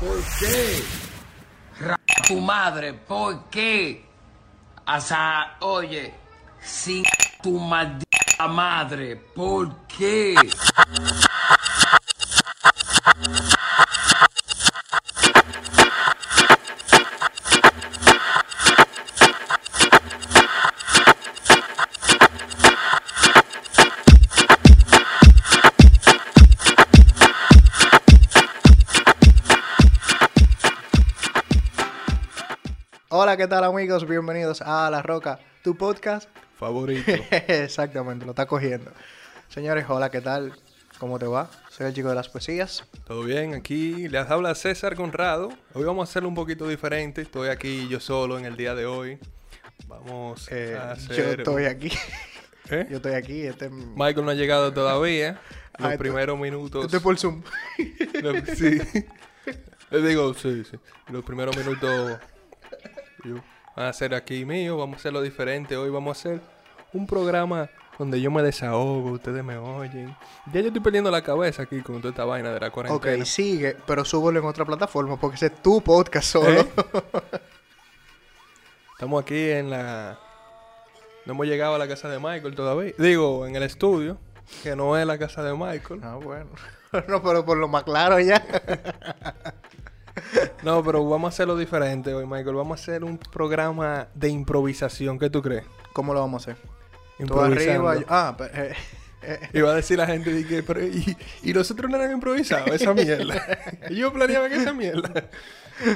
¿Por qué? Tu madre, ¿por qué? Hasta, oye, sin tu maldita madre, ¿por qué? Tal amigos? Bienvenidos a La Roca, tu podcast. favorito. Exactamente, lo está cogiendo. Señores, hola, ¿qué tal? ¿Cómo te va? Soy el chico de las poesías. Todo bien, aquí les habla César Conrado. Hoy vamos a hacerlo un poquito diferente. Estoy aquí yo solo en el día de hoy. Vamos Eh, a yo hacer... estoy aquí. ¿Eh? Yo estoy aquí. Este, Michael no ha llegado todavía. Los Ah, esto- primeros minutos... estoy por Zoom. Sí. Les digo, sí, sí. Los primeros minutos yo, van a ser aquí mío. Vamos a hacerlo diferente. Hoy vamos a hacer un programa donde yo me desahogo, ustedes me oyen. Ya yo estoy perdiendo la cabeza aquí con toda esta vaina de la ok, cuarentena. sigue, pero súbelo en otra plataforma porque ese es tu podcast solo. ¿Eh? Estamos aquí en la... No hemos llegado a la casa de Michael todavía. Digo, en el estudio, que no es la casa de Michael. Ah, bueno. no, pero por lo más claro ya. No, pero vamos a hacerlo diferente hoy, Michael. Vamos a hacer un programa de improvisación. ¿Qué tú crees? ¿Cómo lo vamos a hacer? Tú Improvisando. arriba. yo- Ah, pero, eh, eh, Iba a decir la gente de que, pero, y, y nosotros no eran improvisados, esa mierda. Yo planeaba que esa mierda.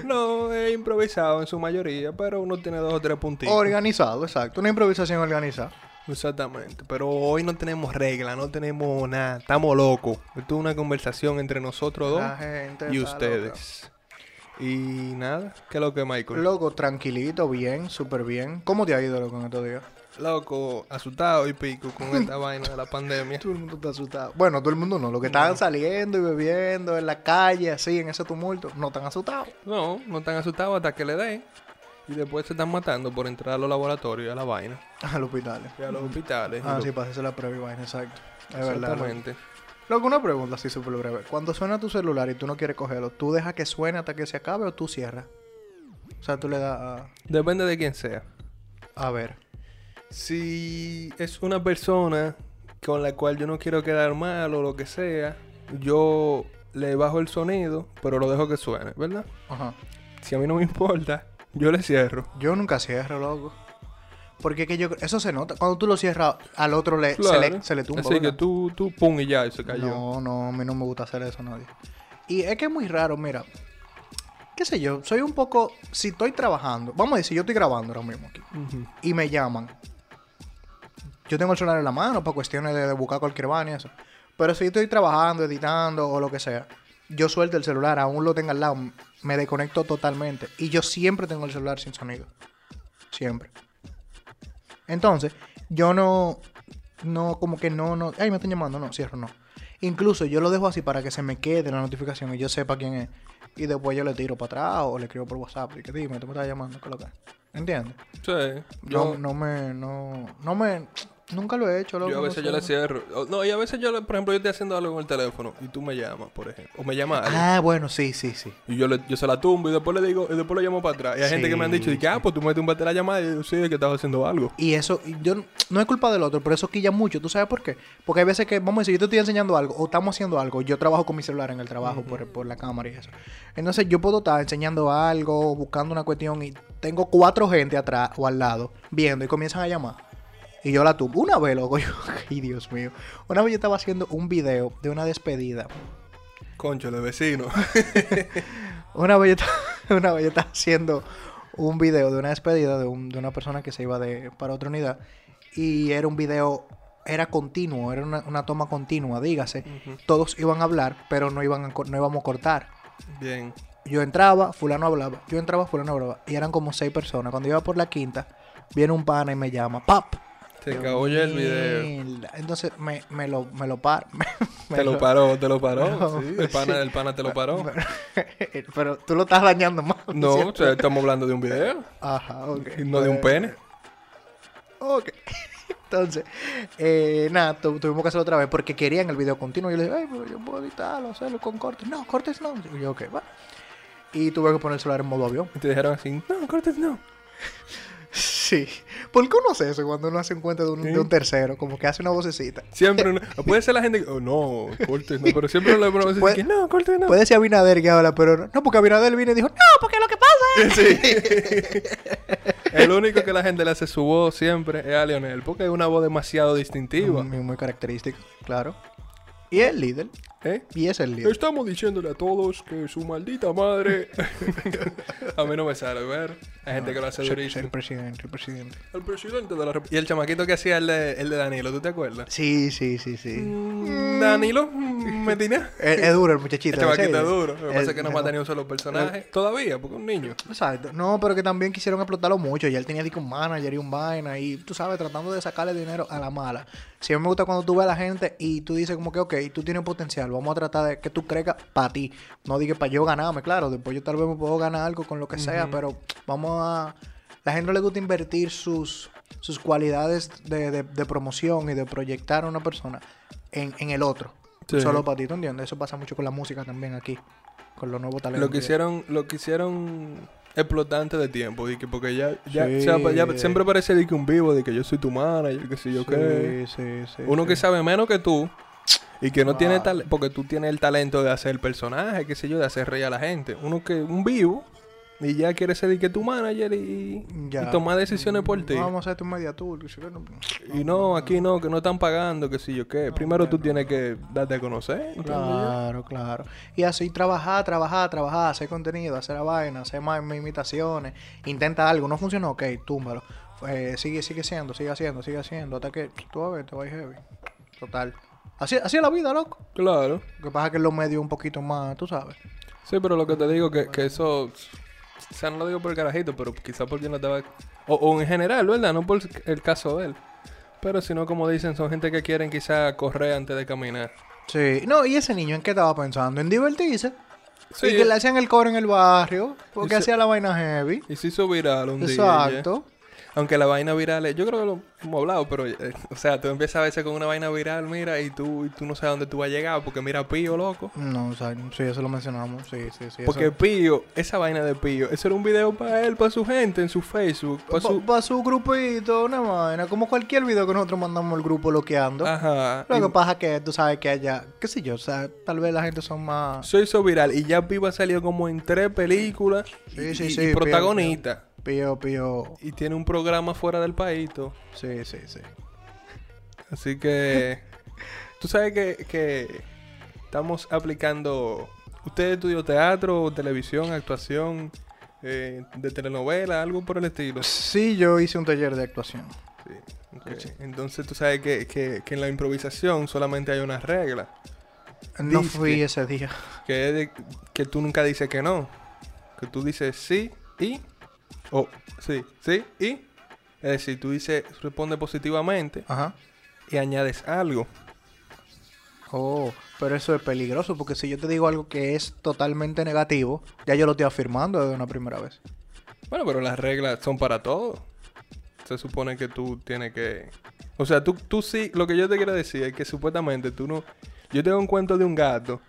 No, es improvisado en su mayoría, pero uno tiene dos o tres puntitos. organizado, exacto. Una improvisación organizada. Exactamente, pero hoy no tenemos regla, no tenemos nada, estamos locos. Esto es una conversación entre nosotros dos y ustedes. Y nada, ¿qué es lo que Michael? Loco, tranquilito, bien, súper bien. ¿Cómo te ha ido, loco, en estos días? Loco, asustado y pico con esta vaina de la pandemia. Todo el mundo está asustado. Bueno, todo el mundo no. Los que estaban saliendo y bebiendo en la calle, así, en ese tumulto, no están asustados. No, no están asustados hasta que le den. Y después se están matando por entrar a los laboratorios y a la vaina. Al hospital. Y a los hospitales. Ah, sí, para hacerse la prueba y vaina, exacto. Es verdad. Loco, una pregunta así súper breve. Cuando suena tu celular y tú no quieres cogerlo, ¿tú dejas que suene hasta que se acabe o tú cierras? O sea, tú le das a... Depende de quién sea. A ver. Si es una persona con la cual yo no quiero quedar mal o lo que sea, yo le bajo el sonido, pero lo dejo que suene, ¿verdad? Ajá. Si a mí no me importa, yo le cierro. Yo nunca cierro, loco. Porque que yo... Eso se nota. Cuando tú lo cierras, al otro le, se, le, se le tumba. Así que tú, tú, pum, y ya, y se cayó. No, no, a mí no me gusta hacer eso, nadie. Y es que es muy raro, mira. ¿Qué sé yo? Soy un poco. Si estoy trabajando, vamos a decir, yo estoy grabando ahora mismo aquí. Y me llaman. Yo tengo el celular en la mano para cuestiones de, de buscar cualquier vaina y eso. Pero si estoy trabajando, editando o lo que sea, yo suelto el celular, aún lo tenga al lado, me desconecto totalmente. Y yo siempre tengo el celular sin sonido. Siempre. Entonces, yo no, no, como que no, no, ay, me están llamando, no, cierro, no. Incluso yo lo dejo así para que se me quede la notificación y yo sepa quién es. Y después yo le tiro para atrás o le escribo por WhatsApp y que dime, tú me estás llamando, ¿qué es lo que es?". ¿Entiendes? Sí, No, yo, no me, no, no me, nunca lo he hecho, loco, yo a veces yo le cierro. O- No, y a veces yo, le- por ejemplo, yo estoy haciendo algo con el teléfono y tú me llamas, por ejemplo. O me llamas alguien. Ah, bueno, sí, sí, sí. Y yo, le, yo se la tumbo y después le digo, y después lo llamo para atrás. Y hay gente que me han dicho, que, ah, pues tú me tumbaste la llamada y yo sí, es que estaba haciendo algo. Y eso, yo no es culpa del otro, pero eso quilla mucho. ¿Tú sabes por qué? Porque hay veces que, vamos a decir, yo te estoy enseñando algo o estamos haciendo algo. Yo trabajo con mi celular en el trabajo por, por la cámara y eso. Entonces yo puedo estar enseñando algo, buscando una cuestión y tengo cuatro gente atrás o al lado viendo y comienzan a llamar. Y yo la tumbo. Una vez, loco, yo, ay Dios mío. Una vez yo estaba haciendo un video de una despedida. Concho, de vecino. Una vez, yo estaba, una vez yo estaba haciendo un video de una despedida de, un- de una persona que se iba de, para otra unidad. Y era un video, era continuo, era una, una toma continua, dígase. Todos iban a hablar, pero no, iban a no íbamos a cortar. Bien. Yo entraba, fulano hablaba. Yo entraba, fulano hablaba. Y eran como seis personas. Cuando iba por la quinta, viene un pana y me llama. ¡Pap! Se Yo, cagó ya el video. Entonces me, me lo, me lo par. me Te lo paró, te lo paró. No, sí, el pana, sí. el pana te lo paró. Pero tú lo estás dañando más. No, o sea, estamos hablando de un video, Ajá, ok. no de un pene. Ok. Entonces, eh, nada, tu- tuvimos que hacerlo otra vez porque querían el video continuo. Y yo le dije, ay, pero yo puedo editarlo, hacerlo con cortes. No, cortes no. Y yo, ok, va. y tuve que poner el celular en modo avión. Y te dijeron así, no, cortes no. Sí. ¿Por qué uno hace eso cuando uno hace un cuento de un, de un tercero? Como que hace una vocecita. Siempre, uno- puede ser la gente que, oh, no, cortes no, pero siempre le Puede- así, que no, cortes no. Puede ser Abinader que habla, pero no, porque Abinader vino y dijo, no, porque lo que pasa es... El único que la gente le hace su voz siempre es a Lionel, porque es una voz demasiado distintiva. Muy, muy característico, claro. Y el líder. ¿Eh? Y es el líder. Estamos diciéndole a todos que su maldita madre. a mí no me sale, ver. Hay gente que lo hace Ser- ser durísimo. el presidente, el presidente. El presidente de la República. Y el chamaquito que hacía el de, el de Danilo, ¿tú te acuerdas? Sí, sí, sí, sí. Mm, Danilo mm, Medina. Es, es duro el muchachito. El chamaquito ¿sí? es duro. Lo que pasa El- es que no mata ni un solo personaje. Todavía, porque es un niño. Exacto. No, pero que también quisieron explotarlo mucho. Y él tenía un manager y un vaina. Y tú sabes, tratando de sacarle dinero a la mala. Mí me gusta cuando tú ves a la gente y tú dices como que, ok, tú tienes potencial. Vamos a tratar de que tú crezcas para ti. No digas para yo ganarme, claro. Después yo tal vez me puedo ganar algo con lo que sea. Pero vamos a... La gente no le gusta invertir sus, sus cualidades de, de- de promoción y de proyectar a una persona en, en el otro. Sí. Solo para ti, ¿tú entiendes? Eso pasa mucho con la música también aquí. Con los nuevos talentos. Lo que hicieron, lo que hicieron explotar antes de tiempo, que porque ya, ya, Sí. o sea, ya siempre parece de que un vivo, de que yo soy tu manager, que sé yo qué. Sí, sí. Uno que sabe menos que tú y que no tiene talento, porque tú tienes el talento de hacer el personaje, qué sé yo, de hacer reír a la gente. Uno que, un vivo, y ya quiere ser que tu manager y, tomar decisiones por ti. Vamos a hacer tu media tour. que sé yo, no- Y no, aquí no, que no están pagando, que sé yo qué. Primero tú tienes que darte a conocer. Claro, claro. Y así trabajar, trabajar, trabajar, hacer contenido, hacer la vaina, hacer más imitaciones. Intenta algo, no funcionó, ok, túmbalo. Eh, sigue, sigue siendo, sigue haciendo, sigue haciendo, hasta que tú vas a ver, te vas heavy. Total. Así, así es la vida, loco. Claro. Lo que pasa es que en los medios un poquito más, tú sabes. Sí, pero lo que te digo que, que eso, o sea, no lo digo por el carajito, pero quizá porque no estaba, o, o en general, ¿verdad? No por el caso de él. Pero sino como dicen, son gente que quieren quizá correr antes de caminar. Sí. No, ¿y ese niño en qué estaba pensando? En divertirse. Sí. Y que le hacían el coro en el barrio, porque se- hacía la vaina heavy. Y se hizo viral un día. Exacto. Aunque la vaina viral, es- yo creo que lo hemos hablado, pero, eh, o sea, tú empiezas a veces con una vaina viral, mira, y tú, y tú no sabes dónde tú vas a llegar, porque mira, Pío, loco. No, o sea, sí, eso lo mencionamos. Sí, sí, sí. Porque eso- Pío, esa vaina de Pío, eso era un video para él, para su gente, en su Facebook, para su... Pa- pa' su grupito, una vaina, como cualquier video que nosotros mandamos al grupo loqueando. Ajá. Lo y- que pasa es que tú sabes que allá, qué sé yo, o sea, tal vez la gente son más... Se hizo viral y ya Pipa salió como en tres películas Sí, y, sí, sí, y Pío, protagonista. Pío, pío. Y tiene un programa fuera del país. todo. Sí, sí, sí. Así que tú sabes que, que estamos aplicando... ¿Usted estudió teatro, televisión, actuación, eh, de telenovela, algo por el estilo? Sí, yo hice un taller de actuación. Sí, ok. Entonces tú sabes que, que- que en la improvisación solamente hay una regla. No fui ese día. Que es de- que tú nunca dices que no. Que tú dices sí y... O sí, sí y... Es decir, tú dices, responde positivamente Ajá. y añades algo. Oh, pero eso es peligroso porque si yo te digo algo que es totalmente negativo, ya yo lo estoy afirmando desde una primera vez. Bueno, pero las reglas son para todo. Se supone que tú tienes que... O sea, tú, tú sí... Lo que yo te quiero decir es que supuestamente tú no... Yo tengo un cuento de un gato.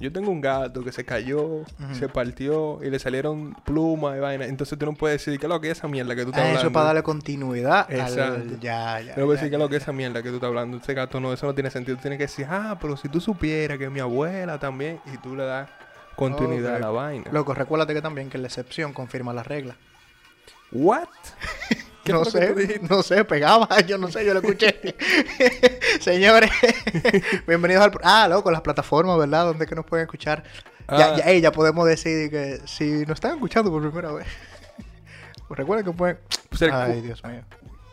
Yo tengo un gato que se cayó, se partió y le salieron plumas y vaina. Entonces tú no puedes decir que lo que es esa mierda que tú estás Ah, hablando. eso es para darle continuidad al... Exacto. Ya, ya. No puedes decir que lo que es esa mierda que tú estás hablando. Ese gato no, eso no tiene sentido. Tú tienes que decir, ah, pero si tú supieras que mi abuela también. Y tú le das continuidad a la vaina. Loco, recuérdate que también que la excepción confirma la regla. ¿What? ¿Qué no sé, no sé, pegaba, yo no sé, yo lo escuché. Señores, bienvenidos al... Ah, loco, las plataformas, ¿verdad? Donde que nos pueden escuchar. Ya, Ah. ya, ya podemos decir que si nos están escuchando por primera vez, pues recuerden que pueden... Pues el Ay, Dios mío.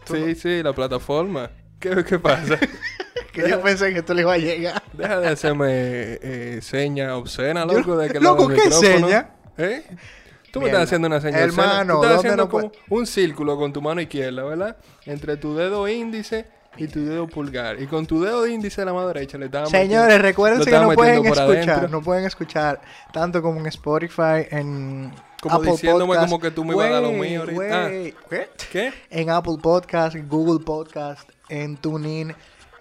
Sí, sí, la plataforma. ¿Qué, qué pasa? Que yo pensé que esto le iba a llegar. Deja de hacerme eh, seña obscena, Yo- loco, de que loco, ¿qué seña? ¿Eh? Tú me estás haciendo una seña Hermano. Tú estás ¿dónde haciendo no como un círculo con tu mano izquierda, ¿verdad? Entre tu dedo índice y tu dedo pulgar. Y con tu dedo índice de la mano derecha le estabas Señores, recuerden que no pueden escuchar, adentro. no pueden escuchar tanto como en Spotify, en Como Apple diciéndome Podcast. como que tú me ibas a dar lo mío ahorita. Ah. ¿Qué? ¿Qué? En Apple Podcast, en Google Podcast, en TuneIn,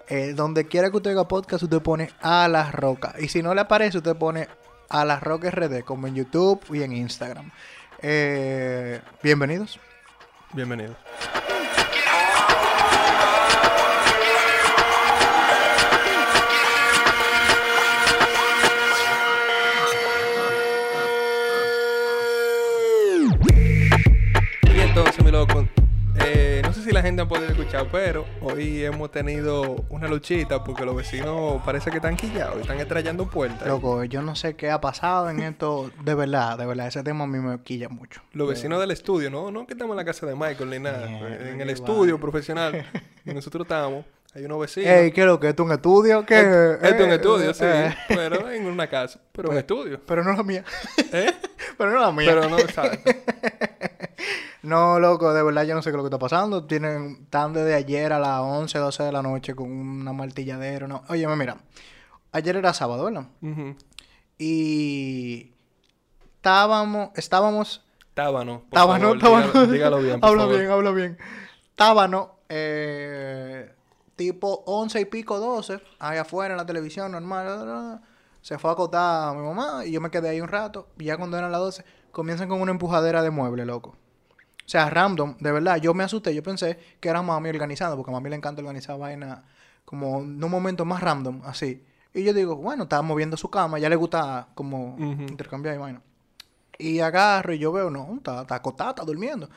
eh, donde quiera que usted haga podcast, usted pone a la roca. Y si no le aparece, usted pone a la Rock RD, como en YouTube y en Instagram. Eh, bienvenidos. Bienvenido. Gente ha podido escuchar, pero hoy hemos tenido una luchita porque los vecinos parece que están quillados y están estrellando puertas. Loco, yo no sé qué ha pasado en esto. De verdad, de verdad, ese tema a mí me quilla mucho. Los vecinos del estudio, no, no que estamos en la casa de Michael ni nada. En el estudio profesional. nosotros estamos. Hay unos vecinos. Ey, ¿qué es lo que? ¿Esto es un estudio? ¿Qué? Esto es un Eh, estudio, sí. eh. Pero en una casa. Pero un estudio. Pero no la mía. ¿Eh? Pero no la mía. Pero no, ¿sabes? No, loco, de verdad yo no sé qué es lo que está pasando. Tienen, están desde ayer a las 11, 12 de la noche con una martilladera. No. Oye, mira, ayer era sábado, ¿verdad? Y estábamos, estábamos, Tábano. tábano, tábano. Dígalo, dígalo bien, por habla favor. bien, habla bien. Tábano, eh, tipo 11 y pico, 12, ahí afuera en la televisión, normal. Se fue a acotar a mi mamá y yo me quedé ahí un rato. Y ya cuando eran las 12, comienzan con una empujadera de mueble, loco. O sea, random, de verdad. Yo me asusté. Yo pensé que era mami organizando, porque a mami le encanta organizar vaina como en un momento más random, así. Y yo digo, bueno, estaba moviendo su cama, ya le gusta como intercambiar y vaina. Y agarro y yo veo, no, está, está acostada, está durmiendo.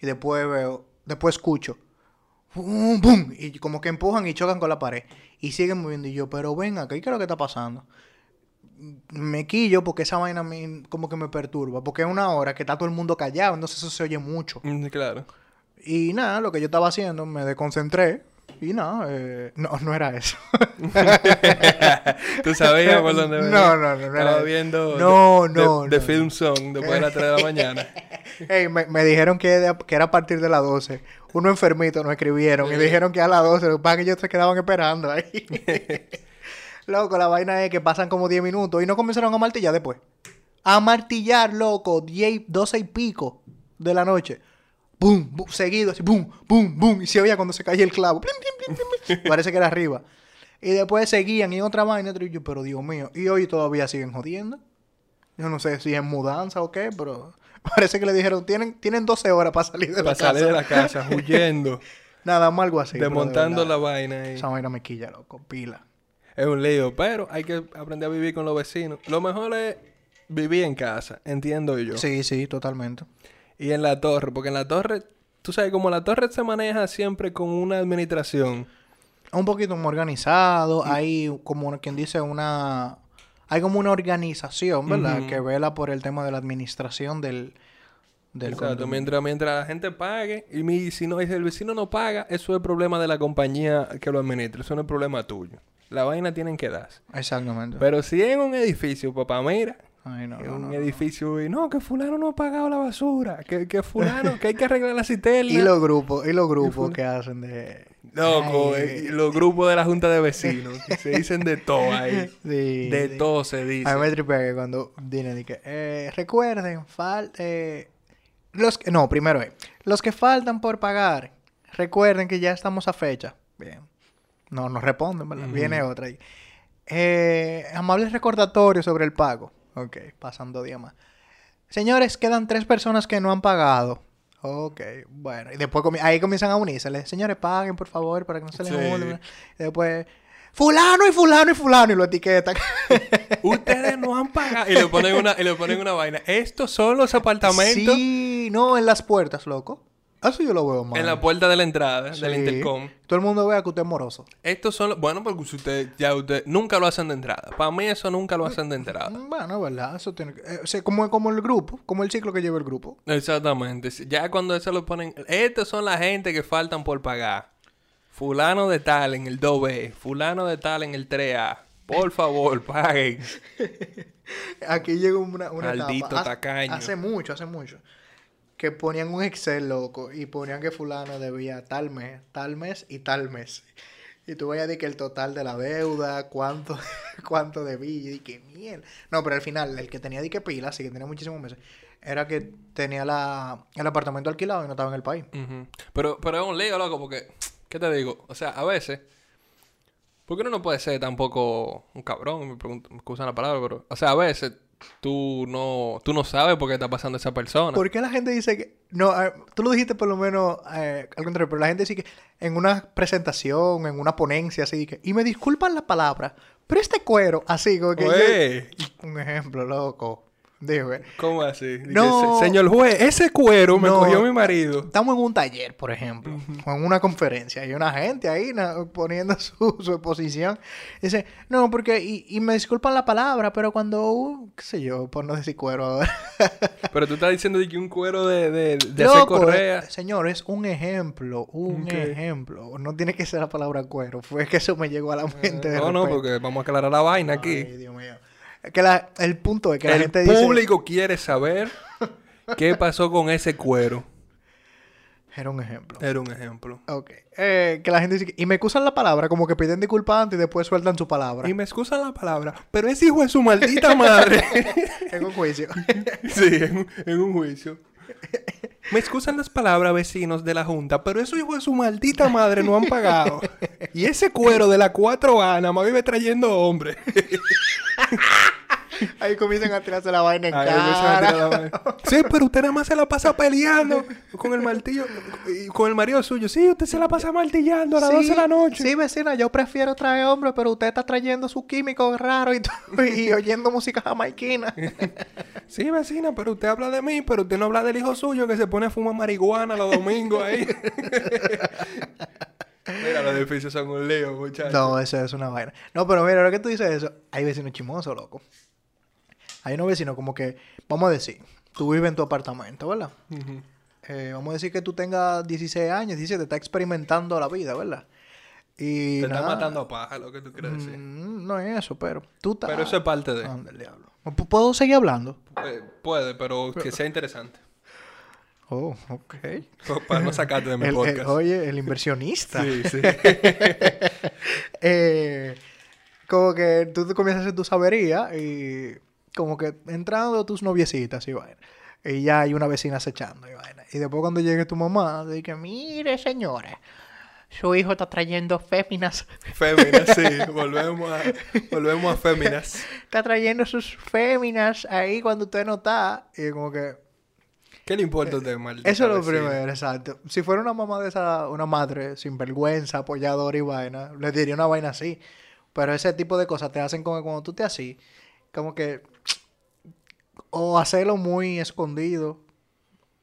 Y después veo, después escucho, ¡pum! ¡pum! Y como que empujan y chocan con la pared. Y siguen moviendo. Y yo, pero venga, ¿qué es lo que está pasando? Me quillo porque esa vaina a mí como que me perturba. Porque es una hora que está todo el mundo callado, entonces eso se oye mucho. Mm, Claro. Y nada, lo que yo estaba haciendo, me desconcentré. Y nada, eh, no, no era eso. ¿Tú sabías por dónde venía? No, no, no, no Estaba viendo No, de, no, de, de no. Film Song después de las 3 de la mañana. Ey, me, me dijeron que, de- que era a partir de las 12. Uno enfermito nos escribieron y dijeron que a las 12. Lo que pasa es que ellos se quedaban esperando ahí. loco, la vaina es que pasan como 10 minutos y no comenzaron a martillar después. A martillar, loco, 10, 12 y pico de la noche. Boom, boom, seguido, así, boom, boom, boom. Y se oía cuando se caía el clavo. Plim, plim, plim, plim, plim. Parece que era arriba. Y después seguían y otra vaina. y yo, pero Dios mío. Y hoy todavía siguen jodiendo. Yo no sé si es mudanza o qué, pero parece que le dijeron, tienen, tienen 12 horas para salir de la Para casa. salir de la casa, huyendo, Nada más algo así. de desmontando la vaina. ahí. Esa vaina me quilla, loco, pila. Es un lío, pero hay que aprender a vivir con los vecinos. Lo mejor es vivir en casa, entiendo yo. Sí, sí, totalmente. Y en la torre, porque en la torre, tú sabes, como la torre se maneja siempre con una administración. Un poquito más organizado, hay como quien dice una... Hay como una organización, ¿verdad? Que vela por el tema de la administración del... del Exacto, mientras, mientras la gente pague, y mi, si, no, si el vecino no paga, eso es problema de la compañía que lo administra, eso no es problema tuyo. La vaina tienen que darse. Exactamente. Pero si es en un edificio, papá, mira, Ay, no, en no, un edificio y no, que fulano no ha pagado la basura, que, que fulano, que hay que arreglar la cisterna. Y los grupos, y los grupos que hacen de... Loco, Ay, eh, los grupos de la junta de vecinos, que se dicen de todo ahí. Sí, De sí. todo se A dice. mí me tripea que cuando dicen que, eh, recuerden, fal eh, los que, no, primero los que faltan por pagar, recuerden que ya estamos a fecha. Bien. No, nos responden, ¿verdad? Viene otra ahí. Eh, amables recordatorios sobre el pago. Ok, pasan dos días más. Señores, quedan tres personas que no han pagado. Ok, bueno. Y después comi- ahí comienzan a unirse. Señores, paguen, por favor, para que no se les Sí. después, fulano y fulano y fulano, y lo etiquetan. Ustedes no han pagado. Y le ponen una, y le ponen una vaina. Estos son los apartamentos Sí, no, en las puertas, loco. Eso yo lo veo mal. en la puerta de la entrada Sí. del intercom. Todo el mundo vea que usted es moroso. Estos son los... Bueno, porque si usted ya usted nunca lo hacen de entrada. Para mí eso nunca lo hacen de entrada. Mm, Bueno, es verdad. Eso tiene que... eh, o sea, como, como el grupo, como el ciclo que lleva el grupo. Exactamente. Ya cuando eso lo ponen... Estos son la gente que faltan por pagar. Fulano de tal en el 2B. Fulano de tal en el 3A. Por favor, paguen. Aquí llegó una, una Maldito etapa. Hace- tacaño. Hace mucho, hace mucho. Que ponían un Excel, loco, y ponían que fulano debía tal mes, tal mes y tal mes. Y tú vayas a que el total de la deuda, cuánto, cuánto debía, y que mierda. No, pero al final, el que tenía dique pila, así que tenía muchísimos meses, era que tenía la, el apartamento alquilado y no estaba en el país. Pero, pero es un lío, loco, porque... ¿Qué te digo? O sea, a veces... Porque uno no puede ser tampoco un cabrón, me, pregunto, me excusan la palabra, pero... O sea, a veces tú no, tú no sabes por qué está pasando esa persona. ¿Por qué la gente dice que.? No, eh, tú lo dijiste por lo menos eh, al contrario, pero la gente dice que en una presentación, en una ponencia, así que. Y me disculpan la palabra, pero este cuero, así como que. yo- un ejemplo, loco. Eh, ¿Cómo así? No. "Se- Señor juez, ese cuero me No. cogió mi marido. Estamos en un taller, por ejemplo, o en una conferencia, y una gente ahí na- poniendo su, su exposición. Dice, no, porque, y, y me disculpan la palabra, pero cuando, uh, qué sé yo, por no decir cuero ahora. Pero tú estás diciendo de que un cuero de, de, de hacer correa. eh, señor, es un ejemplo, un ejemplo. No tiene que ser la palabra cuero, fue que eso me llegó a la mente. de No, no, porque vamos a aclarar la vaina aquí. Ay, Dios mío. Es que la- el punto es que la El gente dice... público quiere saber qué pasó con ese cuero. Era un ejemplo. Era un ejemplo. Ok. Eh, que la gente dice... que- Y me excusan la palabra, como que piden disculpas antes y después sueltan su palabra. Y me excusan la palabra, pero ese hijo de su maldita madre. En un juicio. sí, en, un- en un juicio. Me excusan las palabras, vecinos de la Junta, pero esos hijos de su maldita madre no han pagado. Y ese cuero de la 4A nada más vive trayendo hombre. Ahí comienzan a tirarse la vaina en Ay, empiezan a cara. tirar la vaina. Sí, pero usted nada más se la pasa peleando con el martillo, y con el marido suyo. Sí, usted se la pasa martillando a las 12 de la noche. Sí, vecina, yo prefiero traer hombre, pero usted está trayendo su químico raro y, y oyendo música jamaiquina. Sí, vecina, pero usted habla de mí, pero usted no habla del hijo suyo que se pone a fumar marihuana los domingos ahí. Mira, los edificios son un lío, muchachos. No, eso es una vaina. No, pero mira, ahora que tú dices eso, hay vecinos chimosos, loco. Hay unos vecinos como que, vamos a decir, tú vives en tu apartamento, ¿verdad? Eh, vamos a decir que tú tengas 16 años, 17, estás experimentando la vida, ¿verdad? Y Te está nada, matando a paja, lo que tú quieres decir. mm, no es eso, pero tú estás... Pero eso es parte de. Anda, el diablo. ¿P- ¿Puedo seguir hablando? Eh, puede, pero que sea interesante. Oh, ok. Para no sacarte de mi El- el- podcast. oye, el inversionista. Sí, sí. Eh, como que tú te comienzas a hacer tu sabería y como que entrando tus noviecitas y vaina. Y ya hay una vecina acechando y vaina. Y después cuando llegue tu mamá, dice, mire señores, su hijo está trayendo féminas. Féminas, sí. Volvemos a, volvemos a féminas. Está trayendo sus féminas ahí cuando usted no está. Y como que... ¿Qué le importa a usted, maldita Eso es lo primero, exacto. Si fuera una mamá de esa, una madre sin vergüenza, apoyadora y vaina, le diría una vaina así. Pero ese tipo de cosas te hacen como que cuando tú te así, como que o hacerlo muy escondido,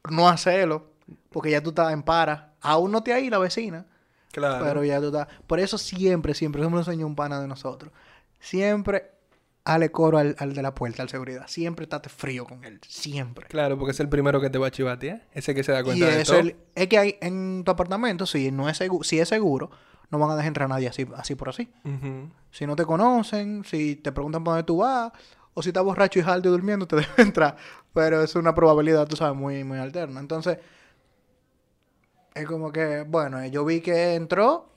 no hacerlo, porque ya tú estás en para. Aún no te ahí la vecina, Claro. pero ya tú estás. Por eso siempre, siempre, eso me lo enseñó un pana de nosotros. Siempre hale coro al, al de la puerta, al seguridad. Siempre estate frío con él, siempre. Claro, porque es el primero que te va a chivatear. Ese que se da Y cuenta de eso todo. es, es que hay en tu apartamento, si no es seguro, si es seguro, no van a dejar entrar a nadie así, así por así. Si no te conocen, si te preguntan por dónde tú vas, o si estás borracho y jalto y durmiendo, te deben entrar. Pero es una probabilidad, tú sabes, muy, muy alterna. Entonces, es como que, bueno, yo vi que entró,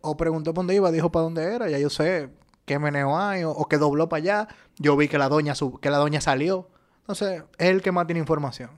o preguntó por dónde iba, dijo para dónde era, ya yo sé qué meneo hay, o, o que dobló para allá. Yo vi que la doña sub- que la doña salió. Entonces, es el que más tiene información.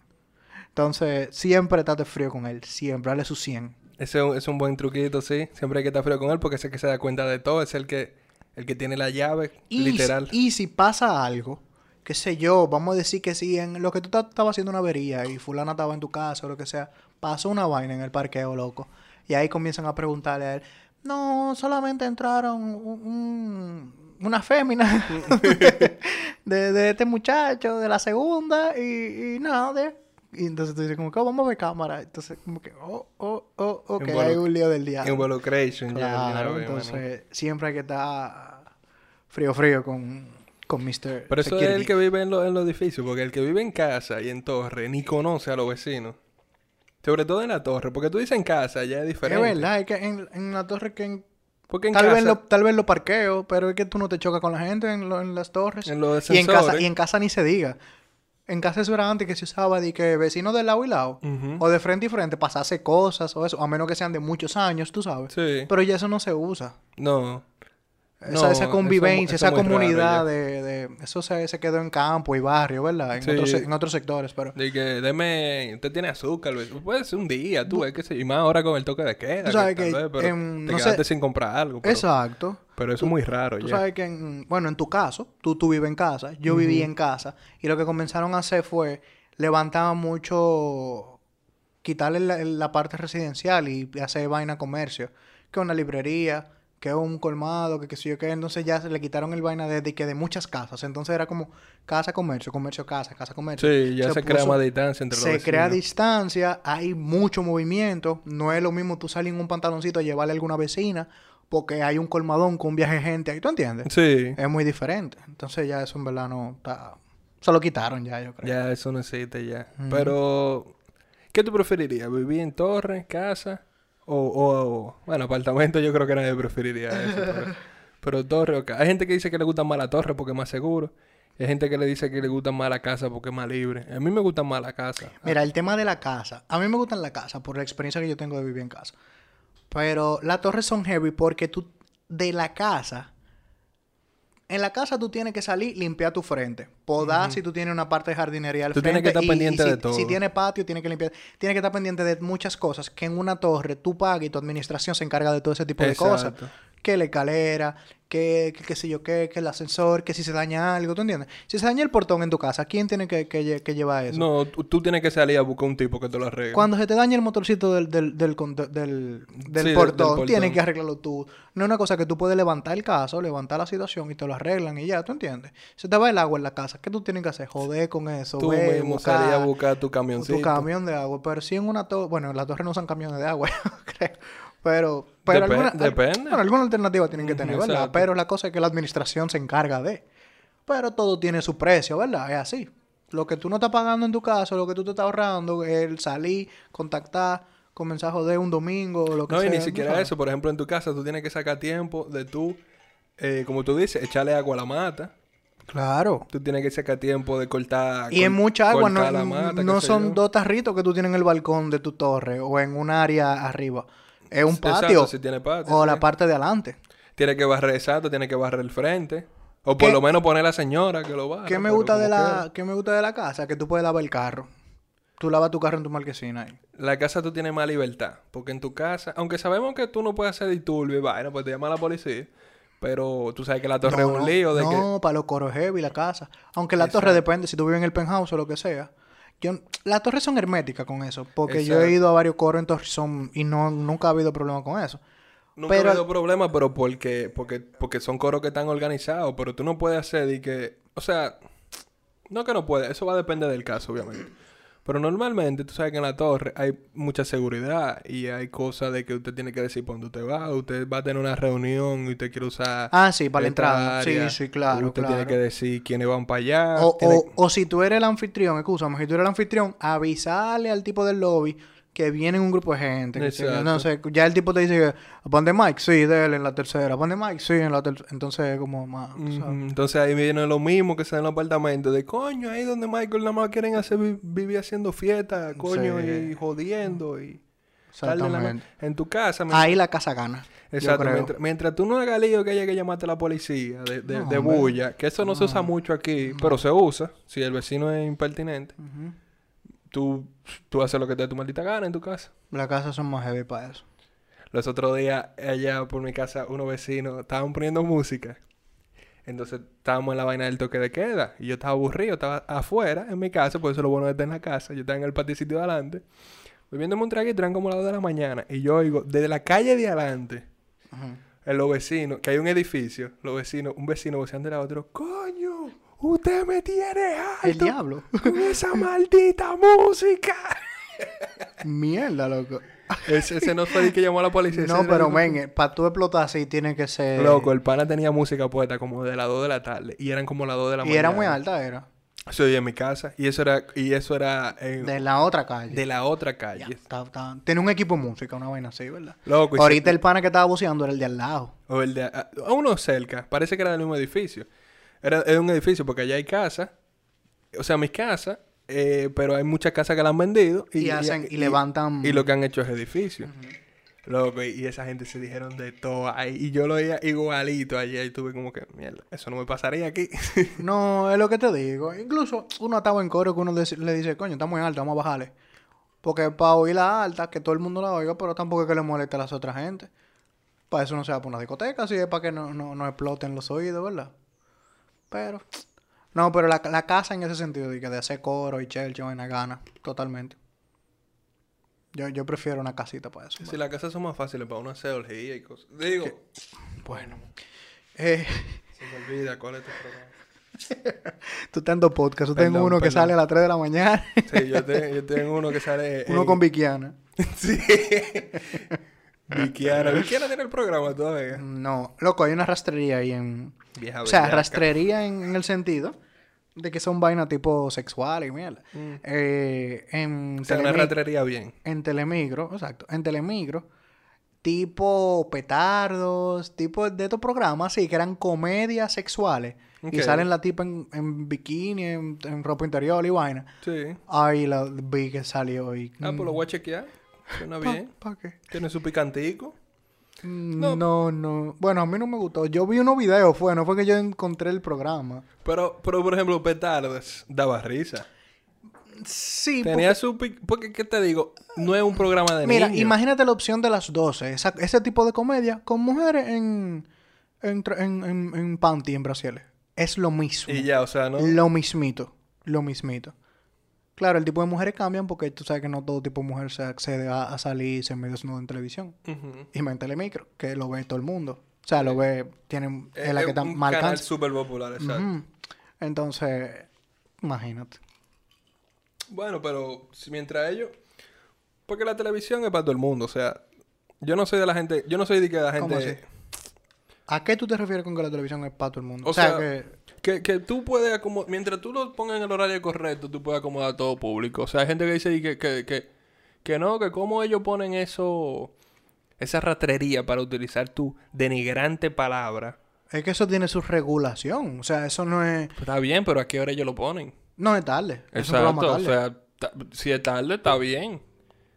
Entonces, siempre estate frío con él, siempre, dale su 100. Ese es un buen truquito, sí. Siempre hay que estar frío con él porque es el que se da cuenta de todo. Es el que, el que tiene la llave, Y, literal. si- y si pasa algo, qué sé yo, vamos a decir que si en lo que tú ta- estabas haciendo una avería y fulana estaba en tu casa o lo que sea, pasó una vaina en el parqueo, loco. Y ahí comienzan a preguntarle a él, no, solamente entraron un- un- una fémina de, de este muchacho, de la segunda, y, y nada. Y entonces tú dices como que "Oh, vamos a ver cámara. Entonces como que, oh, oh, oh, ok, hay un lío del diablo. Involucration, ya, Claro, mano. entonces siempre hay que estar frío, frío con, con Mr. Pero eso es Security. el que vive en, lo- en los edificios, porque el que vive en casa y en torre ni conoce a los vecinos. Sobre todo en la torre, porque tú dices en casa, ya es Es diferente. verdad, es que en, en la torre que en- Porque en tal, casa, vez lo, tal vez lo parqueo, pero es que tú no te chocas con la gente en, lo- en las torres. en los y, en casa, y en casa ni se diga. En casa eso era antes que se usaba de que vecinos de lado y lado, o de frente y frente, pasase cosas o eso, a menos que sean de muchos años, tú sabes. Sí. Pero ya eso no se usa. No. Esa, No, esa eso- convivencia, eso esa raro comunidad de, de- Eso se, se quedó en campo y barrio, ¿verdad? En, Sí. otros, se- en otros sectores, pero... De que, deme, usted tiene azúcar, Luis. puede ser un día, tú, es que sí. Y más ahora con el toque de queda. Tú sabes que, vez, pero em, te no sé- quedaste sin comprar algo. Pero, Exacto. pero eso es muy raro Tú ya. sabes que, en- bueno, en tu caso, tú, tú vives en casa, yo viví en casa, y lo que comenzaron a hacer fue levantar mucho, quitarle la, la parte residencial y hacer vaina comercio, que una librería, que un colmado, que qué sé yo qué, entonces ya se le quitaron el vaina de, de que de muchas casas, entonces era como casa, comercio, comercio, casa, casa, comercio. Sí, ya se, crea puso- más distancia entre los se crea distancia, hay mucho movimiento. No es lo mismo tú salir en un pantaloncito a llevarle a alguna vecina porque hay un colmadón con un viaje de gente ahí, ¿tú entiendes? Sí, Es muy diferente. Entonces ya eso en verdad no está... Se lo quitaron ya, yo creo. ya eso no existe ya. Pero, ¿qué tú preferirías? ¿Vivir en torre, casa? O, o, bueno, apartamento yo creo que nadie preferiría eso. pero, pero torre o casa. Hay gente que dice que le gusta más la torre porque es más seguro. Hay gente que le dice que le gusta más la casa porque es más libre. A mí me gusta más la casa. Mira, el tema de la casa. A mí me gustan la casa por la experiencia que yo tengo de vivir en casa. Pero las torres son heavy porque tú, de la casa, en la casa tú tienes que salir, limpiar tu frente. Podar si tú tienes una parte de jardinería al Tú frente. tienes que estar y- y pendiente si, de todo. Si tienes patio, tienes que limpiar. Tienes que estar pendiente de muchas cosas que en una torre tú pagas y tu administración se encarga de todo ese tipo de cosas. Que la escalera, que, que qué sé yo qué, que el ascensor, que si se daña algo, ¿tú entiendes? Si se daña el portón en tu casa, ¿quién tiene que, que que llevar eso? No, tú, tienes que salir a buscar un tipo que te lo arregle. Cuando se te daña el motorcito del, del, del, del, del Sí, portón, tienes que arreglarlo tú. No es una cosa que tú puedes levantar el caso, levantar la situación y te lo arreglan y ya, ¿tú entiendes? Se te va el agua en la casa, ¿qué tú tienes que hacer? Joder con eso, Tú ve, mismo buscar a buscar tu camioncito. tu camión de agua. Pero si en una torre, bueno, en la torre no usan camiones de agua, creo. Pero, pero alguna, depende. bueno, alguna alternativa tienen que tener, ¿verdad? exacto. Pero la cosa es que la administración se encarga de. Pero todo tiene su precio, ¿verdad? Es así. Lo que tú no estás pagando en tu casa, lo que tú te estás ahorrando, el salir, contactar, comenzar a joder un domingo, lo que No, sea. y ni ¿tú siquiera sabes? eso. Por ejemplo, en tu casa tú tienes que sacar tiempo de tú, eh, como tú dices, echarle agua a la mata. Claro. Tú tienes que sacar tiempo de cortar. Y en mucha agua no, mata, no son yo. dos tarritos que tú tienes en el balcón de tu torre o en un área arriba. Es un Exacto, patio. si tiene patio, o sí. la parte de adelante. Tienes que barrer, exacto, tienes que barrer el frente. O por ¿Qué- lo menos poner a la señora que lo barra. ¿Qué me gusta de la qué me gusta de la casa? Que tú puedes lavar el carro. Tú lavas tu carro en tu marquesina ahí. La casa tú tienes más libertad. Porque en tu casa, aunque sabemos que tú no puedes hacer disturbio y vaina, pues te llama la policía. Pero tú sabes que la torre no, es un lío de que. No, para los coros heavy la casa. Aunque la torre depende si tú vives en el penthouse o lo que sea. Yo, las torres son herméticas con eso. Porque yo he ido a varios coros en y no, nunca ha habido problema con eso. Nunca Pero- ha habido problema, pero porque, porque, porque son coros que están organizados, pero tú no puedes hacer y que, o sea, no que no puedes, eso va a depender del caso, obviamente. Pero normalmente, tú sabes que en la torre hay mucha seguridad y hay cosas de que usted tiene que decir dónde usted va. Usted va a tener una reunión y usted quiere usar. Ah, sí, para la entrada. Sí, área. sí, claro, Usted claro. tiene que decir quiénes van para allá. O, tiene- o, o si tú eres el anfitrión, escúchame, si tú eres el anfitrión, avisarle al tipo del lobby que viene un grupo de gente. que no sé, ya el tipo te dice que, ¿pon Mike? Sí, déle en la tercera. ¿Pon Mike? Sí, en la tercera. Entonces, como más. Ujú, sabes. Entonces ahí viene lo mismo que se da en los apartamentos. De coño, ahí donde Michael nada más quieren hacer vi- vivir haciendo fiesta, coño, Sí. y jodiendo y la Exactamente. En tu casa, mientras- Ahí la casa gana. exacto, mientras, mientras tú no hagas lío que haya que llamarte a la policía de, de, No, de bulla, que eso no, se usa mucho aquí, pero se usa si el vecino es impertinente. Ujú. Tú, tú haces lo que te dé tu maldita gana en tu casa. Las casas son más heavy para eso. Los otros días, allá por mi casa, unos vecinos estaban poniendo música. Entonces estábamos en la vaina del toque de queda. Y yo estaba aburrido, estaba afuera en mi casa, por eso lo bueno de estar en la casa. Yo estaba en el paticito de adelante, bebiéndome un traguito, eran como las 2 de la mañana. Y yo oigo, desde la calle de adelante, en los vecinos, que hay un edificio, los vecinos, un vecino voceando a otro, ¡Coño! ¡Usted me tiene alto El diablo. con esa maldita música! Mierda, loco. ese, ese no fue el que llamó a la policía. No, pero ven, para tú explotar así tiene que ser. Loco, el pana tenía música puesta como de las 2 de la tarde y eran como las 2 de la Y mañana. era muy alta, era. Se oía en mi casa y eso era y eso era en- De la otra calle. de la otra Ya, calle. está- está- Tiene un equipo de música, una vaina así, ¿verdad? Loco, y se- Ahorita el pana que estaba buceando era el de al lado. o el de a, a uno cerca, parece que era del mismo edificio. Era, era un edificio porque allá hay casas, o sea, mis casas, eh, pero hay muchas casas que la han vendido Y hacen- y levantan- y lo que han hecho es edificios. Loco, y, y esa gente se dijeron de todo ahí. Y yo lo veía igualito ayer. Y tuve como que, mierda, eso no me pasaría aquí. No, es lo que te digo. Incluso uno estaba en coro que uno le dice, coño, está muy alta, vamos a bajarle. Porque para oír la alta, que todo el mundo la oiga, pero tampoco es que le moleste a las otras gente. Para eso no se va por una discoteca, así es para que no, no, no exploten los oídos, ¿verdad? Pero, no, pero la, la casa en ese sentido, de, que de hacer coro y chelcha, vaina gana, totalmente. Yo, yo prefiero una casita para eso. si las casas son más fáciles para uno hacer orgía y cosas. Digo, Bueno. Eh, se me olvida cuál es tu programa. tú estás en dos podcasts. Perdón, tengo uno que sale a las 3 de la mañana. Sí, yo, te- yo tengo uno que sale. uno en- con Vikiana. Sí. Vikiana. Vikiana tiene el programa todavía. No, loco, hay una rastrería ahí en... Vieja O sea, bellaca. rastrería en, en el sentido de que son vainas tipo sexuales y mierda. Eh, en, Mm. O sea, una bien. en Telemigro, exacto, en Telemigro, tipo petardos, tipo de estos programas, sí, que eran comedias sexuales. Y salen la tipa en, en bikini, en, en ropa interior y vaina. Sí. Ahí la vi que salió y... Ah, pues lo voy a chequear. Suena bien. ¿Para qué? Tiene su picantico. No. no, Bueno, a mí no me gustó. Yo vi unos videos, fue, no fue que yo encontré el programa. Pero, pero por ejemplo, Petardos daba risa. Sí, Tenía su... pi- Porque, ¿qué te digo? No es un programa de Mira, niños. imagínate la opción de las 12. esa- ese tipo de comedia con mujeres en, en, en, en, en panty, en brasiles. Es lo mismo. Y ya, o sea, ¿no? Lo mismito. Lo mismito. Claro, el tipo de mujeres cambian porque tú sabes que no todo tipo de mujer se accede a, a salir y se medio desnudo en televisión. Ujú. Y más en telemicro, que lo ve todo el mundo. O sea, lo ve, tienen, es la Es que está más canal súper popular, exacto. Entonces, imagínate. Bueno, pero si mientras ellos... Porque la televisión es para todo el mundo, o sea... Yo no soy de la gente... Yo no soy de que la ¿Cómo gente... ¿A qué tú te refieres con que la televisión es para todo el mundo? O O, sea, sea, que... Que, que tú puedes acomodar, mientras tú lo pongas en el horario correcto, tú puedes acomodar a todo público. O sea, hay gente que dice que, que, que, que no, que cómo ellos ponen eso, esa ratrería para utilizar tu denigrante palabra. Es que eso tiene su regulación. O sea, eso no es... Pues está bien, pero ¿a qué hora ellos lo ponen? No es tarde. Es un Exacto, o tarde. sea, ta- si es tarde, está bien.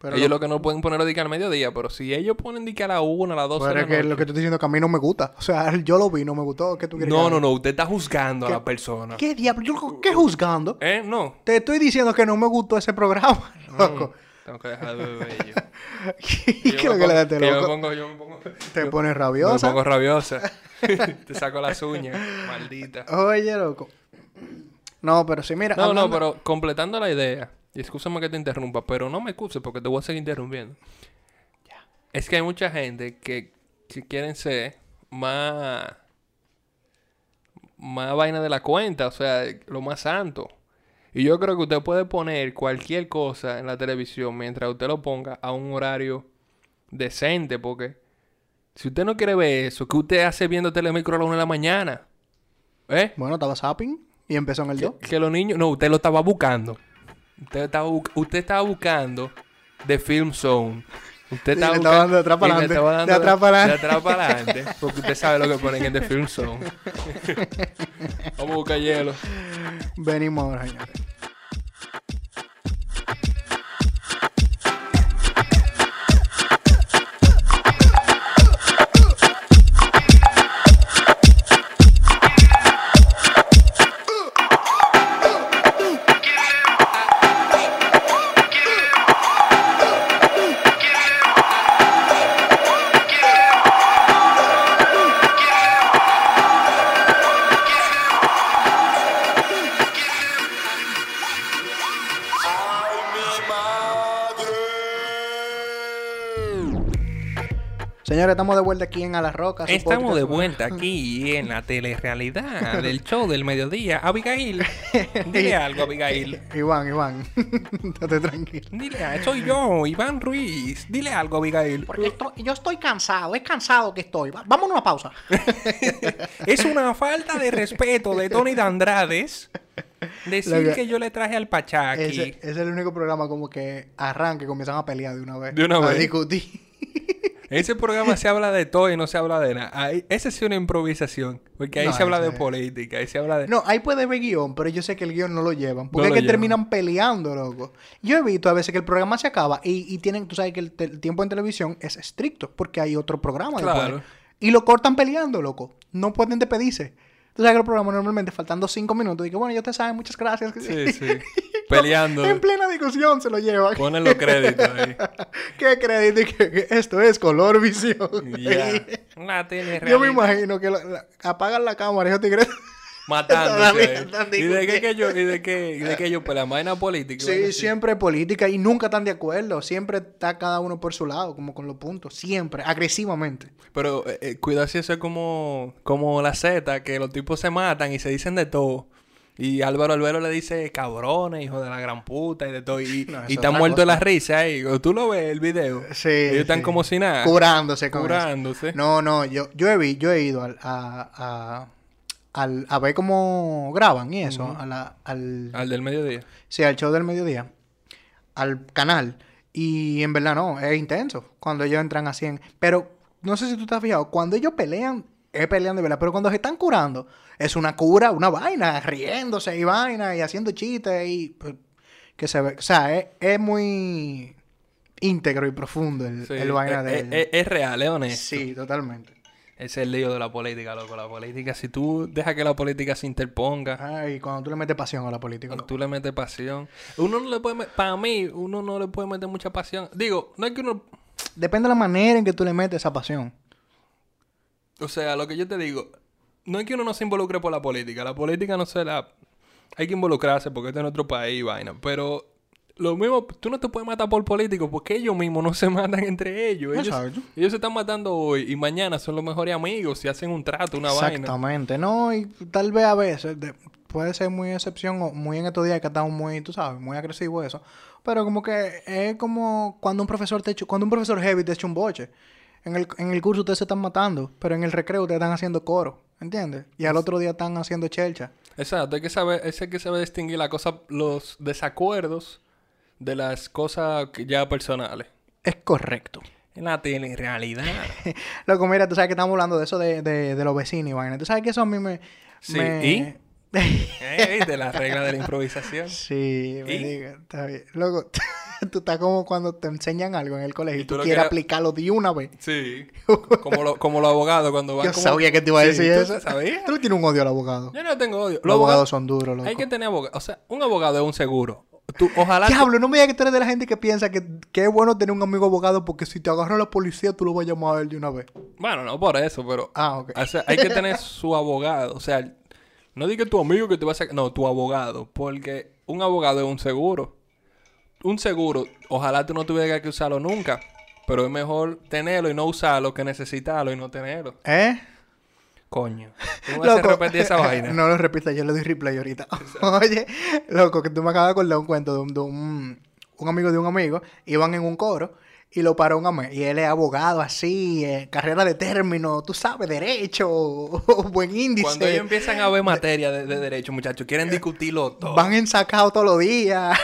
Pero ellos lo- lo que no pueden ponerlo de que al mediodía, pero si ellos ponen de que a la una, a las dos pero de la es que lo que te estoy diciendo que a mí no me gusta. O sea, yo lo vi, no me gustó. ¿Qué tú quieres No, no, no, usted está juzgando a ¿Qué- la persona. ¿Qué diablo? Yo, ¿Qué juzgando? ¿Eh? No. Te estoy diciendo que no me gustó ese programa, loco. Tengo que dejar de beber yo. ¿Qué es lo que le este yo me pongo, yo me pongo... Te pones Me rabiosa. pongo rabiosa. Te saco las uñas. Maldita. Oye, loco. No, pero sí, mira. No, no, hablando- pero completando la idea. Y escúchame que te interrumpa, pero no me excuses porque te voy a seguir interrumpiendo. Es que hay mucha gente que, que quieren ser más... Más vaina de la cuenta, o sea, lo más santo. Y yo creo que usted puede poner cualquier cosa en la televisión mientras usted lo ponga a un horario decente, porque si usted no quiere ver eso, ¿qué usted hace viendo telemicro a la una de la mañana? ¿Eh? Bueno, estaba zapping y empezó en el 2. Que los niños... No, usted lo estaba buscando. Usted estaba, usted estaba buscando The Film Zone. Usted estaba le estaba dando de atrás para adelante, de atrás para De adelante. atrás para adelante. Porque usted sabe lo que ponen en The Film Zone. Vamos a buscar hielo. Venimos ahora, señores. Señores, estamos de vuelta aquí en A la Roca. Estamos podcast. de vuelta aquí en la telerrealidad del show del mediodía. Abigail, dile algo, Abigail. Iván, Iván. Estate tranquilo. Dile, soy yo, Iván Ruiz. Dile algo, Abigail. Porque estoy- yo estoy cansado, es cansado que estoy. Vámonos a una pausa. Es una falta de respeto de Tony de Andrades decir que- que yo le traje al. Ese, ese es el único programa como que arranca y comienzan a pelear de una vez. De una a vez. discutir. En ese programa se habla de todo y no se habla de nada. Ahí, esa sí es una improvisación. Porque ahí No, se habla de política, ahí se habla de... No, ahí puede ver guion, pero yo sé que el guion no lo llevan. Porque No es que terminan peleando, loco. Yo he visto a veces que el programa se acaba y, y tienen, tú sabes que el tiempo en televisión es estricto porque hay otro programa Claro. después. Y lo cortan peleando, loco. No pueden despedirse. Tú sabes que el programa normalmente faltando cinco minutos. Y que bueno, ya te saben, muchas gracias. Sí, sí. Peleando. En plena discusión se lo llevan. Ponen los créditos ahí. ¿Qué crédito? Y que, que esto es color visión. Tele Yo me imagino que la- la- apagan la cámara y esos tigres. Matándose. Están ¿Y de qué que ellos, y de qué, y de qué ellos pelean? Vaina política. Sí, siempre política y nunca están de acuerdo. Siempre está cada uno por su lado, como con los puntos. Siempre, agresivamente. Pero eh, eh, cuidado si eso es como, como la Z, que los tipos se matan y se dicen de todo. Y Álvaro Albero le dice cabrones, hijo de la gran puta y de todo. Y, No, y es está otra muerto de la risa ahí. O Tú lo ves el video. Sí. Ellos están sí. como si nada. Curándose con eso. Curándose. No, no, yo, yo, he, vi- yo he ido al- a, a, al- a ver cómo graban y eso. a la- al, Al del mediodía. sí, al show del mediodía. Al canal. Y en verdad no, es intenso. Cuando ellos entran así en... Pero no sé si tú te has fijado. Cuando ellos pelean, es pelean de verdad. Pero cuando se están curando, es una cura, una vaina. Riéndose y vaina y haciendo chistes y... pues, que se ve... O sea, es, es muy íntegro y profundo el, Sí, el vaina es, de... es- es- es real, es honesto. Sí, totalmente. Ese es el lío de la política, loco. La política, si tú dejas que la política se interponga, Ay, cuando tú le metes pasión a la política. cuando loco. tú le metes pasión, uno no le puede, para mí, uno no le puede meter mucha pasión. Digo, no es que uno, Depende de la manera en que tú le metes esa pasión. o sea, lo que yo te digo, no es que uno no se involucre por la política. La política no se la, hay que involucrarse porque este es nuestro país, y vaina. Pero lo mismo, tú no te puedes matar por políticos porque ellos mismos no se matan entre ellos. Ellos, ellos se están matando hoy y mañana son los mejores amigos y hacen un trato, una vaina. Exactamente, no, y tal vez a veces de- puede ser muy excepción o muy en estos días que estamos muy, tú sabes, muy agresivos eso, pero como que es como cuando un profesor te echa- cuando un profesor heavy te echa un boche. En el, en el curso ustedes se están matando, pero en el recreo ustedes están haciendo coro, ¿entiendes? Y al otro día están haciendo chelcha. Exacto, hay que saber, es hay que saber distinguir la cosa, los desacuerdos de las cosas que ya personales. Es correcto. En la tele, realidad. Loco, mira, tú sabes que estamos hablando de eso de, de, de los vecinos y vaina. Tú sabes que eso a mí me... Sí, me- ¿y? Eh, de la regla de la improvisación. Sí, me diga, está bien. Luego, tú estás como cuando te enseñan algo en el colegio y, tú tú, quieres aplicarlo de una vez. Sí. Como, lo- como los abogados cuando van Yo como- sabía que te iba a Sí, decir ¿tú eso. sabías? Tú tienes un odio al abogado. Yo no tengo odio. Los abogados son duros, loco. Hay que tener abogado. O sea, un abogado es un seguro. Tú, ojalá... Diablo, no me digas que tú eres de la gente que piensa que, que es bueno tener un amigo abogado porque si te agarra la policía tú lo vas a llamar a él de una vez. Bueno, no por eso, pero... Ah, ok. O sea, hay que tener su abogado. O sea, no diga tu amigo que te va a sacar. No, tu abogado. Porque un abogado es un seguro. Un seguro, ojalá tú no tuvieras que usarlo nunca. Pero es mejor tenerlo y no usarlo que necesitarlo y no tenerlo. ¿Eh? Coño. ¿Tú me vas a repetir esa vaina? no lo repitas, yo le doy replay ahorita. Oye, loco, que tú me acabas de acordar un cuento de un, de un, un amigo de un amigo. Iban en un coro y lo paró un amigo. Y él es abogado así, eh, carrera de término, tú sabes, derecho, buen índice. Cuando ellos empiezan a ver materia de, de derecho, muchachos, quieren discutirlo todo. Van ensacados todos los días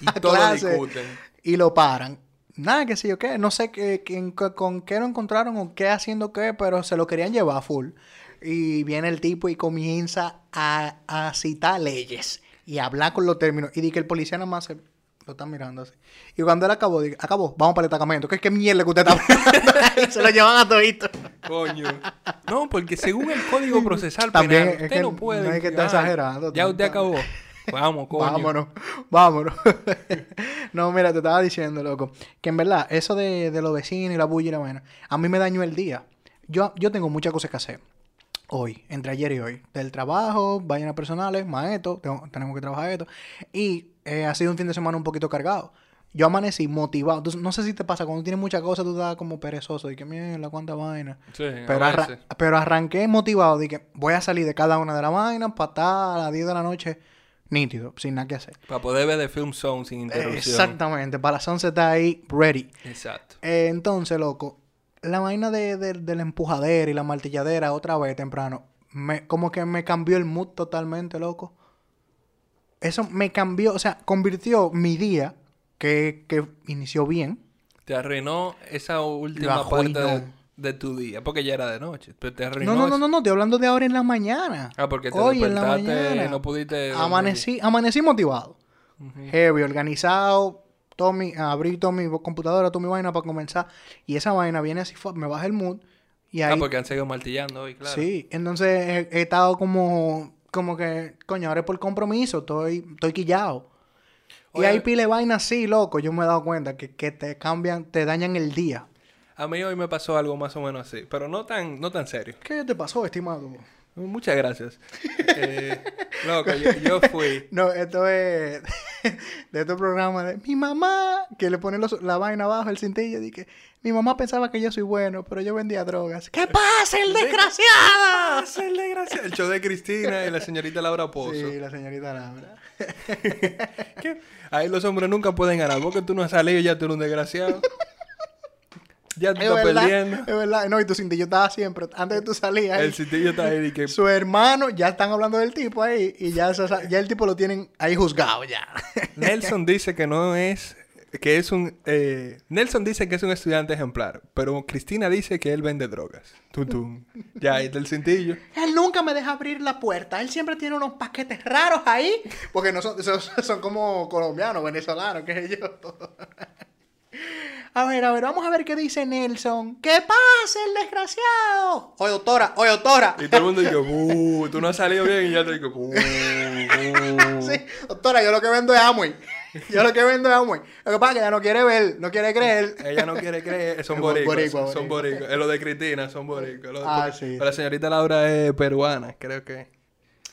Y todo lo discuten. y lo paran. Nada, que sé yo qué, no sé qué, co- con qué lo encontraron o qué haciendo qué, pero se lo querían llevar full. Y viene el tipo y comienza a, a citar leyes y a hablar con los términos. Y di que el policía nada más se lo está mirando así. Y cuando él acabó, dice, acabó, vamos para el destacamento. ¿Qué, qué mierda que usted está hablando? y se lo llevan a todito. Coño. No, porque según el código procesal También penal, es usted que no puede. no hay que estar exagerando, Ya usted acabó. Vamos, coño. Vámonos, vámonos. no, mira, te estaba diciendo, loco, que en verdad, eso de, de los vecinos y la bulla y la vaina, a mí me dañó el día. Yo, yo tengo muchas cosas que hacer. Hoy, entre ayer y hoy. Del trabajo, vainas personales, más esto, tengo- tenemos que trabajar esto. Y eh, ha sido un fin de semana un poquito cargado. Yo amanecí motivado. Entonces, no sé si te pasa, cuando tienes muchas cosas, tú estás como perezoso. Y que mierda, cuánta vaina. Sí, Pero, arra- veces. pero arranqué motivado que voy a salir de cada una de las vainas para estar a las 10 de la noche nítido, sin nada que hacer. Para poder ver de Film Zone sin interrupción. Exactamente, para las 11 está ahí ready. Exacto. Eh, entonces, loco, la vaina de, de, de la empujadera y la martilladera otra vez temprano, me, como que me cambió el mood totalmente, loco. Eso me cambió, o sea, convirtió mi día, que, que inició bien, Te arruinó esa última parte de, tu día, porque ya era de noche. Pero te arruinó No, no, no, no, no, estoy hablando de ahora en la mañana. Ah, porque te Hoy en la despertaste mañana. y no pudiste. Amanecí, amanecí motivado. Heavy, organizado. Todo mi, abrí toda mi computadora, toda mi vaina para comenzar. Y esa vaina viene así, me baja el mood. Y ahí, Ah, porque han seguido martillando hoy, claro. Sí, entonces he, he estado como, como que, coño, ahora es por compromiso, estoy, estoy quillado. Y hay pile vaina así, loco, yo me he dado cuenta que, que te cambian, te dañan el día. A mí hoy me pasó algo más o menos así, pero no tan, no tan serio. ¿Qué te pasó, estimado? Muchas gracias. Eh, loco, yo, yo fui. No, esto es de este programa de mi mamá, que le pone los- la vaina abajo, el cintillo, y que mi mamá pensaba que yo soy bueno, pero yo vendía drogas. ¿Qué pasa, el desgraciado? Es el desgraciado. El show de Cristina y la señorita Laura Pozo. Sí, la señorita Laura. ¿Qué? Ahí los hombres nunca pueden ganar. Porque tú no has salido y ya tú eres un desgraciado. Ya tú Es estás perdiendo. es verdad. No, y tu cintillo estaba siempre, antes de tu salida. El cintillo está ahí que... Su hermano, ya están hablando del tipo ahí, y ya, ya el tipo lo tienen ahí juzgado ya. Nelson dice que no es... Que es un... eh, Nelson dice que es un estudiante ejemplar. Pero Cristina dice que él vende drogas. Ya, ahí está el cintillo. Él nunca me deja abrir la puerta. Él siempre tiene unos paquetes raros ahí. Porque no son, son, son como colombianos, venezolanos, qué sé yo. A ver, a ver, vamos a ver qué dice Nelson. ¿Qué pasa, el desgraciado? Oye, doctora, oye, doctora. Y todo el mundo dice, "Buh, tú no has salido bien. Y ya te digo, "Buh, buh". Sí, doctora, yo lo que vendo es Amway. Yo lo que vendo es Amway. Lo que pasa es que ella no quiere ver, no quiere creer. Ella no quiere creer. Son boricua, son boricuas. Es lo de Cristina, son de- Ah, sí. pero la señorita Laura es peruana, creo que.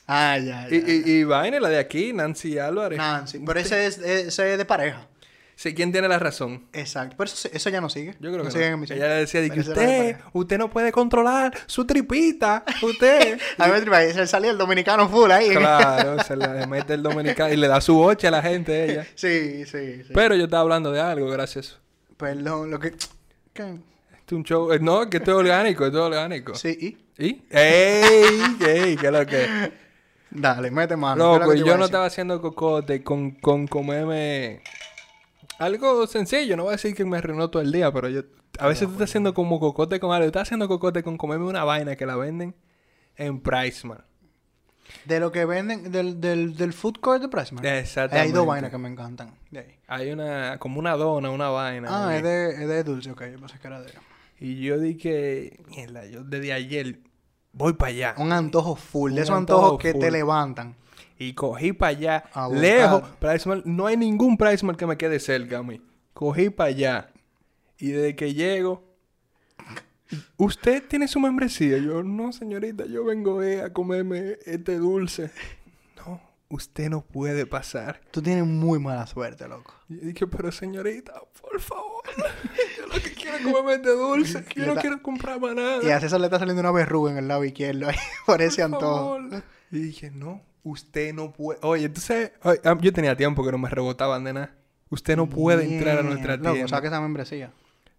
Ay, ay, Y, ay. y, y vaina, la de aquí, Nancy Álvarez. Nancy, pero ese es, ese es de pareja. Sí, ¿quién tiene la razón? Exacto. Pero eso, eso ya no sigue. Yo creo que sigue en no. emisión. Ella le decía de que Pero usted, usted no puede controlar su tripita. Usted. A ver, se salía el dominicano full ahí. claro, se le mete el dominicano y le da su boche a la gente ella. Sí, sí, sí. Pero yo estaba hablando de algo, gracias. Perdón, lo que... ¿Qué? Este es un show. eh, No, que esto es orgánico, esto es orgánico. Sí, y... ¿Y? ¡Ey! ¡Ey! ¿Qué es lo que? Dale, mete mano. ¿qué es lo Loco, que te yo no estaba haciendo cocote con, con comerme algo sencillo. No voy a decir que me arruinó todo el día, pero yo... A veces tú estás haciendo como cocote con algo. Estás haciendo cocote con comerme una vaina que la venden en Priceman. De lo que venden del, del, del food court de Pressman. Exactamente. Hay dos vainas que me encantan. De ahí. Hay una... Como una dona, una vaina. Ah, es de, es de dulce, ok. Yo pensé que era de... Y yo dije... Mierda, yo desde ayer voy para allá. Un antojo full. De esos antojo antojos que full. te levantan. Y cogí para allá, A lejos. No hay ningún Priceman que me quede cerca a mí. Cogí para allá. Y desde que llego, ¿usted tiene su membresía? Yo, no, señorita, yo vengo eh, a comerme este dulce. No, usted no puede pasar. Tú tienes muy mala suerte, loco. Y dije, pero señorita, por favor. Yo lo que quiero es comerme este dulce. Yo no quiero comprar más nada. Y a César le está saliendo una verruga en el lado izquierdo ahí por ese Por antojo. favor. Y dije, no, usted no puede. Oye, entonces, oye, ah, yo tenía tiempo que no me rebotaban de nada. Usted no puede entrar a nuestra Loco, tienda. saca esa membresía.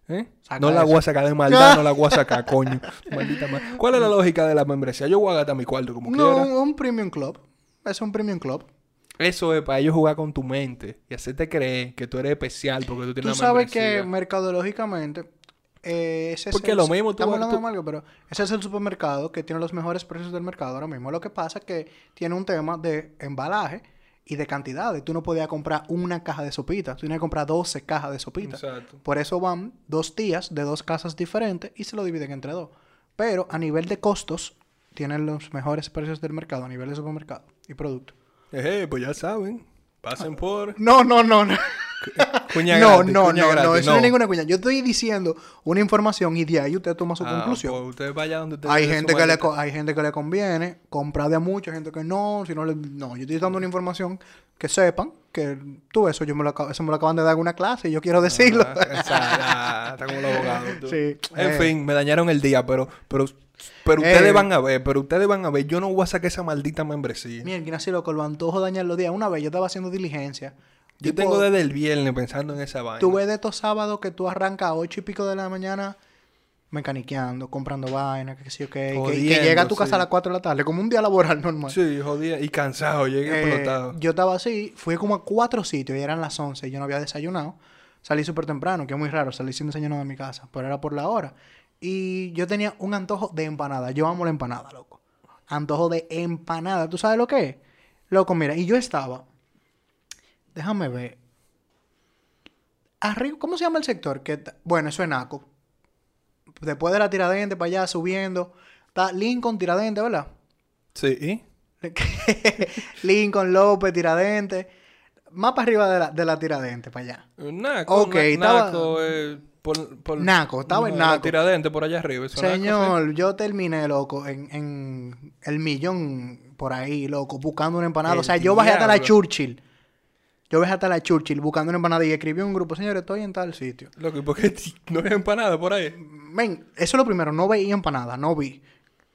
¿Eh? No la voy a sacar de maldad, no la voy a sacar, coño. Maldita madre. ¿Cuál es la lógica de la membresía? Yo voy a gastar mi cuarto como No, quiera. un, un premium club. Es un premium club. Eso es para ellos jugar con tu mente y hacerte creer que tú eres especial porque tú tienes Tú una sabes que membresía. mercadológicamente eh, ese es Porque el- lo mismo tú- estamos hablando tú- de algo, pero ese es el supermercado que tiene los mejores precios del mercado ahora mismo. Lo que pasa es que tiene un tema de embalaje y de cantidades. Tú no podías comprar una caja de sopitas, tú tenías que comprar 12 cajas de sopitas. Exacto. Por eso van dos tías de dos casas diferentes y se lo dividen entre dos. Pero a nivel de costos, tienen los mejores precios del mercado a nivel de supermercado y producto. Eje, pues ya saben. Pasen por... No, no, no, no. Cuña no, gratis, no, cuña no, no, eso no. es ninguna cuña. Yo estoy diciendo una información y de ahí usted toma su Ah, conclusión. pues usted vaya donde usted hay gente que le hay gente que le conviene comprar de a mucho, hay gente que no, si no le no, yo estoy dando una información que sepan que tú eso yo me lo eso me lo acaban de dar en una clase y yo quiero decirlo. Ah, esa- ah, está como los abogados. tú. Sí. En Eh. fin, me dañaron el día, pero, pero, pero Eh. ustedes van a ver, pero ustedes van a ver, yo no voy a sacar esa maldita membresía. Mira, así loco, lo antojo dañar los días. Una vez yo estaba haciendo diligencia. Yo Tipo, tengo desde el viernes pensando en esa vaina. Tú ves de estos sábados que tú arrancas a ocho y pico de la mañana mecaniqueando, comprando vainas, que sí, ok. Que, que Jodiendo, llega a tu casa sí. a las 4 de la tarde, como un día laboral normal. Sí, jodía y cansado, llegué Eh, explotado. yo estaba así, fui como a cuatro sitios y eran las 11 y yo no había desayunado. salí súper temprano, que es muy raro, salí sin desayuno de mi casa, pero era por la hora. Y yo tenía un antojo de empanada. Yo amo la empanada, loco. Antojo de empanada. ¿Tú sabes lo que es? Loco, mira, y yo estaba. Déjame ver. Arriba, ¿cómo se llama el sector? Que, bueno, eso es Naco. Después de la tiradente para allá subiendo. Está Lincoln, tiradente, ¿verdad? Sí. Lincoln, López, tiradente. Más para arriba de la, de la tiradente, para allá. Naco, Ok, Na- estaba- Naco, eh, por, por- Naco, estaba en la Naco. Tiradente por allá arriba. eso, Naco, Señor, yo terminé, loco, en, en el millón por ahí, loco, buscando una empanada. El o sea, yo bajé hasta la. Churchill. Yo bajé hasta la Churchill buscando una empanada y escribí en un grupo, señores, estoy en tal sitio. Loco, ¿y por qué no hay empanada por ahí? Ven, eso es lo primero, no veía empanada, no vi.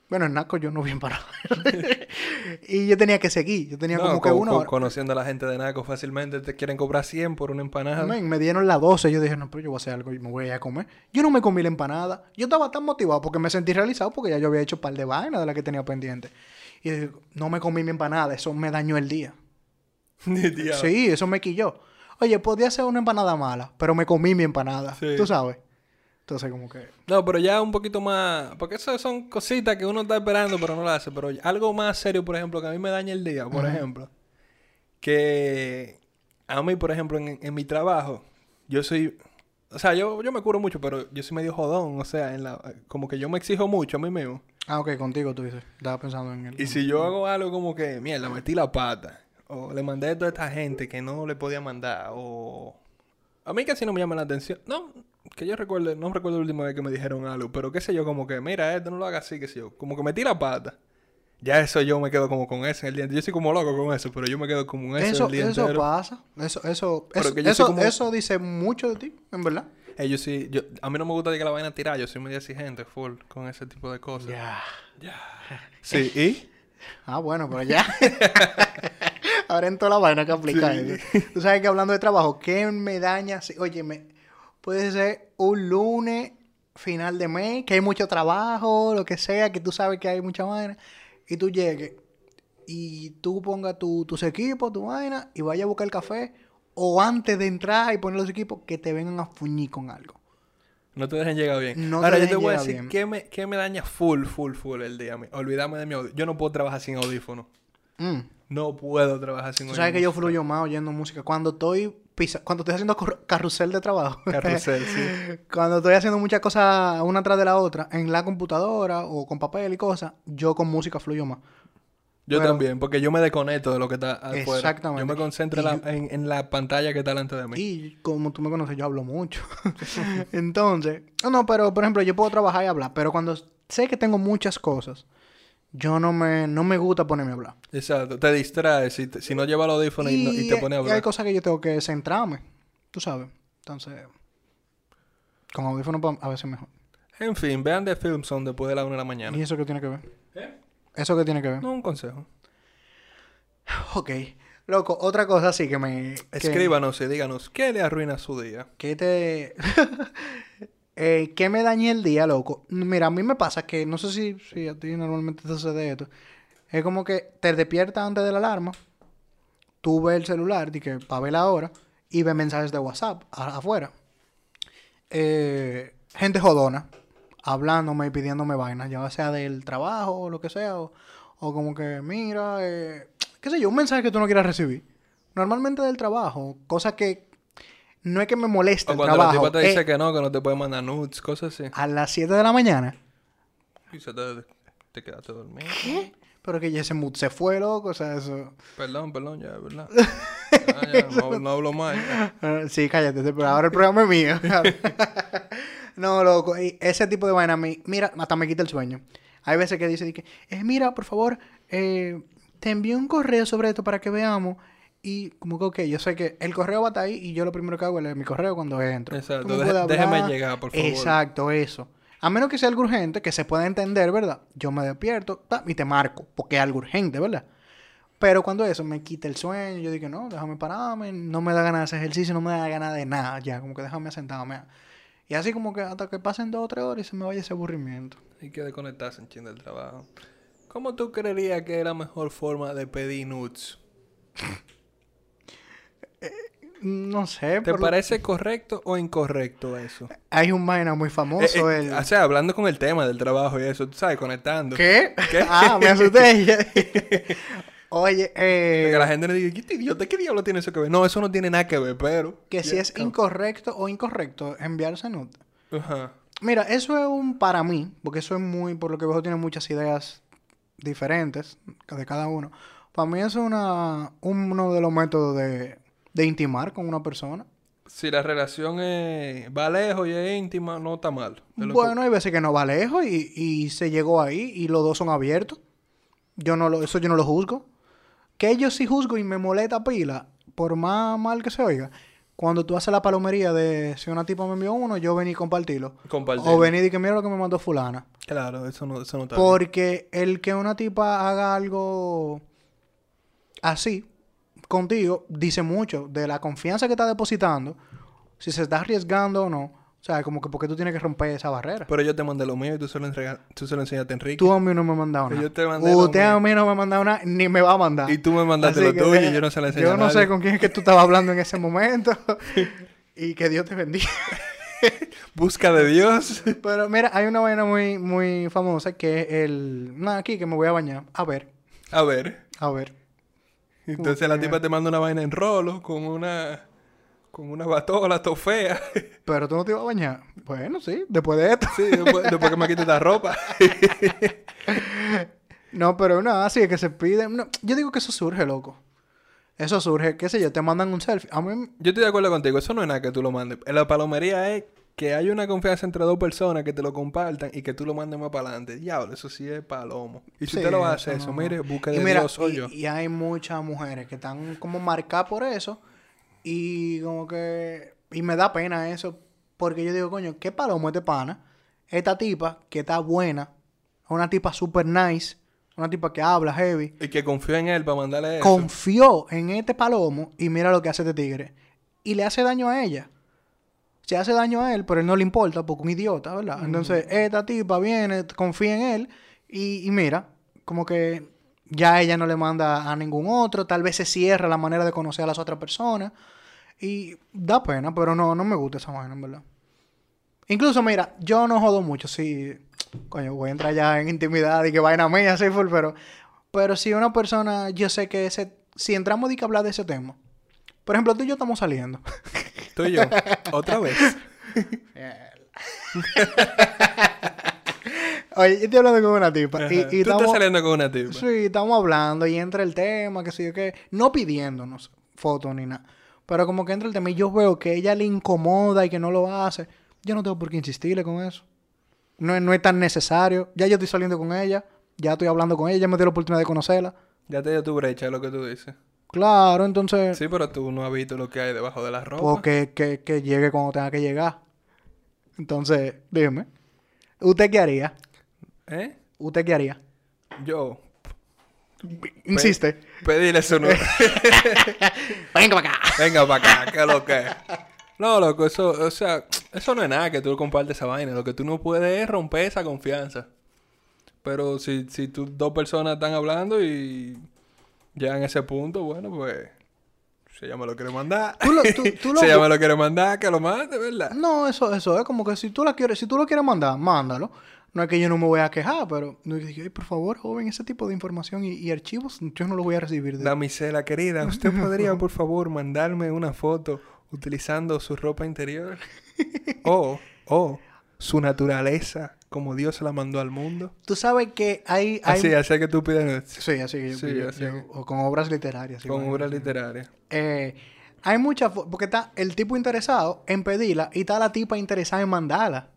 Bueno, en Naco yo no vi empanada. y yo tenía que seguir, yo tenía No, como que con- una con- hora. Conociendo a la gente de Naco fácilmente te quieren cobrar 100 por una empanada. Men, me dieron las 12. Yo dije, no, pero yo voy a hacer algo y me voy a ir a comer. Yo no me comí la empanada. Yo estaba tan motivado porque me sentí realizado porque ya yo había hecho un par de vainas de las que tenía pendiente. Y no me comí mi empanada. Eso me dañó el día. Sí, eso me quilló. Oye, podía ser una empanada mala, pero me comí mi empanada. Sí. Tú sabes. Entonces, como que. No, pero ya un poquito más. Porque eso son cositas que uno está esperando, pero no lo hace. Pero algo más serio, por ejemplo, que a mí me daña el día, por ejemplo. Que a mí, por ejemplo, en, en mi trabajo, yo soy. O sea, yo, yo me curo mucho, pero yo soy medio jodón. O sea, en la, como que yo me exijo mucho a mí mismo. Ah, ok, contigo tú dices. Estaba pensando en el. Y si yo hago algo como que, mierda, metí la pata, o le mandé esto a esta gente que no le podía mandar, o... A mí casi no me llama la atención. No, que yo recuerde, no recuerdo la última vez que me dijeron algo, pero qué sé yo, como que, mira, esto no lo hagas así, qué sé yo. Como que metí la pata. Ya eso yo me quedo como con eso en el día entero. Yo soy como loco con eso, pero yo me quedo como eso, Eso, el día eso entero. pasa. Eso, eso, eso, eso, soy como- eso dice mucho de ti, en verdad. Eh, yo sí, yo, a mí no me gusta que la vaina tirar, yo soy medio exigente, full, con ese tipo de cosas. Ya. Sí, ¿y? Ah, bueno, pero ya. Ahora en toda la vaina que aplica eso. Tú sabes que hablando de trabajo, ¿qué me daña? Si- Oye, me... puede ser un lunes, final de mes, que hay mucho trabajo, lo que sea, que tú sabes que hay mucha vaina, y tú llegues y tú pongas tu- tus equipos, tu vaina, y vayas a buscar el café, o antes de entrar y poner los equipos, que te vengan a fuñir con algo. No te dejen llegar bien. No te Ahora yo te voy a decir qué me, qué me daña full, full, full el día. Olvidarme de mi audífono. Yo no puedo trabajar sin audífono. Mm. No puedo trabajar sin Tú sabes que yo fluyo más oyendo música. Cuando estoy pisa- cuando estoy haciendo carrusel de trabajo. Carrusel, sí. Cuando estoy haciendo muchas cosas una tras de la otra, en la computadora o con papel y cosas, yo con música fluyo más. Yo también, porque yo me desconecto de lo que está afuera. Exactamente. Yo me concentro yo- en, en la pantalla que está delante de mí. Y como tú me conoces, yo hablo mucho. Entonces, no, no, pero por ejemplo, yo puedo trabajar y hablar, pero cuando sé que tengo muchas cosas, yo no me, no me gusta ponerme a hablar. Exacto. Te distraes si, te- si no llevas el audífono y, no- y te pones a y hay hablar. cosas que yo tengo que centrarme, tú sabes. Entonces, con audífonos pa- a veces mejor. En fin, vean The Film Zone después de la una de la mañana. ¿Y eso qué tiene que ver? ¿Eh? ¿Eso qué tiene que ver? No, un consejo. Ok. Loco, otra cosa sí que me... que- Escríbanos y díganos qué le arruina su día. ¿Qué te... eh, ¿Qué me dañé el día, loco? Mira, a mí me pasa que, no sé si, si a ti normalmente te sucede esto. Es como que te despiertas antes de la alarma, tú ves el celular, di que para ver la hora, y ves mensajes de WhatsApp afuera. Eh, gente jodona, hablándome y pidiéndome vainas, ya sea del trabajo o lo que sea, o, o como que, mira, eh, qué sé yo, un mensaje que tú no quieras recibir. Normalmente del trabajo, cosas que no es que me moleste O el cuando la trabajo. tipa te dice eh, que no, que no te puede mandar nudes, cosas así. a las 7 de la mañana. Y se te, te quedaste dormido. Pero que ya ese mood se fue, loco, o sea, eso... Perdón, perdón, ya, ¿verdad? Ya, ya, no, no hablo más. ya. Ah, Sí, cállate, pero ahora el programa es mío. no, loco, y ese tipo de vaina, a mí- mira, hasta me quita el sueño. Hay veces que dice, di que, eh, mira, por favor, eh, te envío un correo sobre esto para que veamos. Y como que, ok, yo sé que el correo va a estar ahí y yo lo primero que hago es leer mi correo cuando entro. Exacto, deje- déjeme llegar, por favor. Exacto, eso. A menos que sea algo urgente, que se pueda entender, ¿verdad? Yo me despierto ta, y te marco, porque es algo urgente, ¿verdad? Pero cuando eso me quita el sueño, yo digo, no, déjame pararme, no me da ganas de hacer ejercicio, no me da ganas de nada, ya, como que déjame sentarme. Y así como que hasta que pasen dos o tres horas y se me vaya ese aburrimiento. Hay que desconectarse en chin del trabajo. ¿Cómo tú creerías que es la mejor forma de pedir nudes? No sé. ¿Te lo- parece correcto o incorrecto eso? Hay un vaina muy famoso. Eh, eh, el... O sea, hablando con el tema del trabajo y eso, tú sabes, conectando. ¿Qué? ¿Qué? Ah, me asusté. Oye, Que eh, la gente le diga, ¿qué idiota? ¿Qué diablo tiene eso que ver? No, eso no tiene nada que ver, pero... que si es incorrecto o incorrecto enviarse nude. Ajá. Mira, eso es un para mí, porque eso es muy, por lo que veo, tiene muchas ideas diferentes de cada uno. Para mí eso es una, uno de los métodos de, de intimar con una persona. Si la relación es- va lejos y es íntima, no está mal. Que- Bueno, hay veces que no va lejos y, y se llegó ahí y los dos son abiertos. Yo no lo, eso yo no lo juzgo. Que yo sí juzgo y me molesta pila, por más mal que se oiga. Cuando tú haces la palomería de si una tipa me envió uno, yo vení y compartirlo. Compartirlo. O vení y que mira lo que me mandó fulana. Claro, eso no, eso no está bien. Porque el que una tipa haga algo así contigo dice mucho de la confianza que está depositando, si se está arriesgando o no. O sea, como que porque tú tienes que romper esa barrera. Pero yo te mandé lo mío y tú se lo, entrega- tú se lo enseñaste a Enrique. Tú a mí no me has mandado nada. yo te mandé lo mío. a mí no me ha mandado nada, ni me va a mandar. Y tú me mandaste Así lo tuyo y yo no se lo enseñé Yo a no nadie. sé con quién es que tú estabas hablando en ese momento. y que Dios te bendiga. Busca de Dios. Pero mira, hay una vaina muy, muy famosa que es el... Nada, aquí que me voy a bañar. A ver, A ver. a ver. Entonces la tipa te manda una vaina en rolo con una... Con una batola todo fea. Pero tú no te ibas a bañar. Bueno, sí, después de esto. Sí, después, después que me quite esta ropa. No, pero nada, así es que se pide. no, yo digo que eso surge, loco. Eso surge, qué sé yo, te mandan un selfie. A mí, Yo estoy de acuerdo contigo. Eso no es nada que tú lo mandes. La palomería es que hay una confianza entre dos personas que te lo compartan y que tú lo mandes más para adelante. Diablo, eso sí es palomo. Y si Sí, usted lo va a hacer, eso, no. mire, busca y de mira, Dios, soy y, yo. y hay muchas mujeres que están como marcadas por eso. Y como que. Y me da pena eso. Porque yo digo, coño, qué palomo este pana. Esta tipa que está buena. Una tipa super nice. Una tipa que habla heavy. Y que confío en él para mandarle eso. confió en este palomo y mira lo que hace este tigre. Y le hace daño a ella. Se hace daño a él, pero él no le importa porque un idiota, ¿verdad? Entonces, esta tipa viene, confía en él y, y mira, como que ya ella no le manda a ningún otro, tal vez se cierra la manera de conocer a las otras personas y da pena, pero no, no me gusta esa vaina, verdad. Incluso, mira, yo no jodo mucho, sí, coño, voy a entrar ya en intimidad y que vaina mía, así full, pero, pero si una persona, yo sé que ese, si entramos y que hablar de ese tema, por ejemplo, tú y yo estamos saliendo. Tú y yo. Otra vez. Oye, yo estoy hablando con una tipa y. Tú estamos, estás saliendo con una tipa. sí, estamos hablando y entra el tema, que sé yo qué, no pidiéndonos fotos ni nada, pero como que entra el tema y yo veo que ella le incomoda y que no lo hace, yo no tengo por qué insistirle con eso. No, es- no es tan necesario. Ya yo estoy saliendo con ella, ya estoy hablando con ella, ya me dio la oportunidad de conocerla. Ya te dio tu brecha, lo que tú dices. Claro, entonces, Sí, pero tú no has visto lo que hay debajo de la ropa. pues que, que, que llegue cuando tenga que llegar. Entonces, dime, ¿usted qué haría? ¿Eh? ¿Usted qué haría? Yo. Insiste. Pedirle eso no. Venga para acá. Venga para acá, que lo que. No, loco, eso, o sea, eso no es nada que tú compartes esa vaina. Lo que tú no puedes es romper esa confianza. Pero si, si tú, dos personas están hablando y ya en ese punto, bueno, pues. Si ella me lo quiere mandar. Tú lo- tú- tú lo- si ella me lo quiere mandar, que lo mande, ¿verdad? No, eso, eso es como que si tú la quieres, si tú lo quieres mandar, mándalo. No es que yo no me voy a quejar, pero no es que, "Ay, por favor, joven, ese tipo de información y, y archivos yo no los voy a recibir. De... Damisela querida, ¿usted podría por favor mandarme una foto utilizando su ropa interior? O, o su naturaleza como Dios se la mandó al mundo. Tú sabes que hay... hay... Así, así que tú pides Sí, así que yo, Sí, yo- así yo- que- o con obras literarias. con igual. obra literaria. Eh, hay muchas... Porque está el tipo interesado en pedirla y está la tipa interesada en mandarla.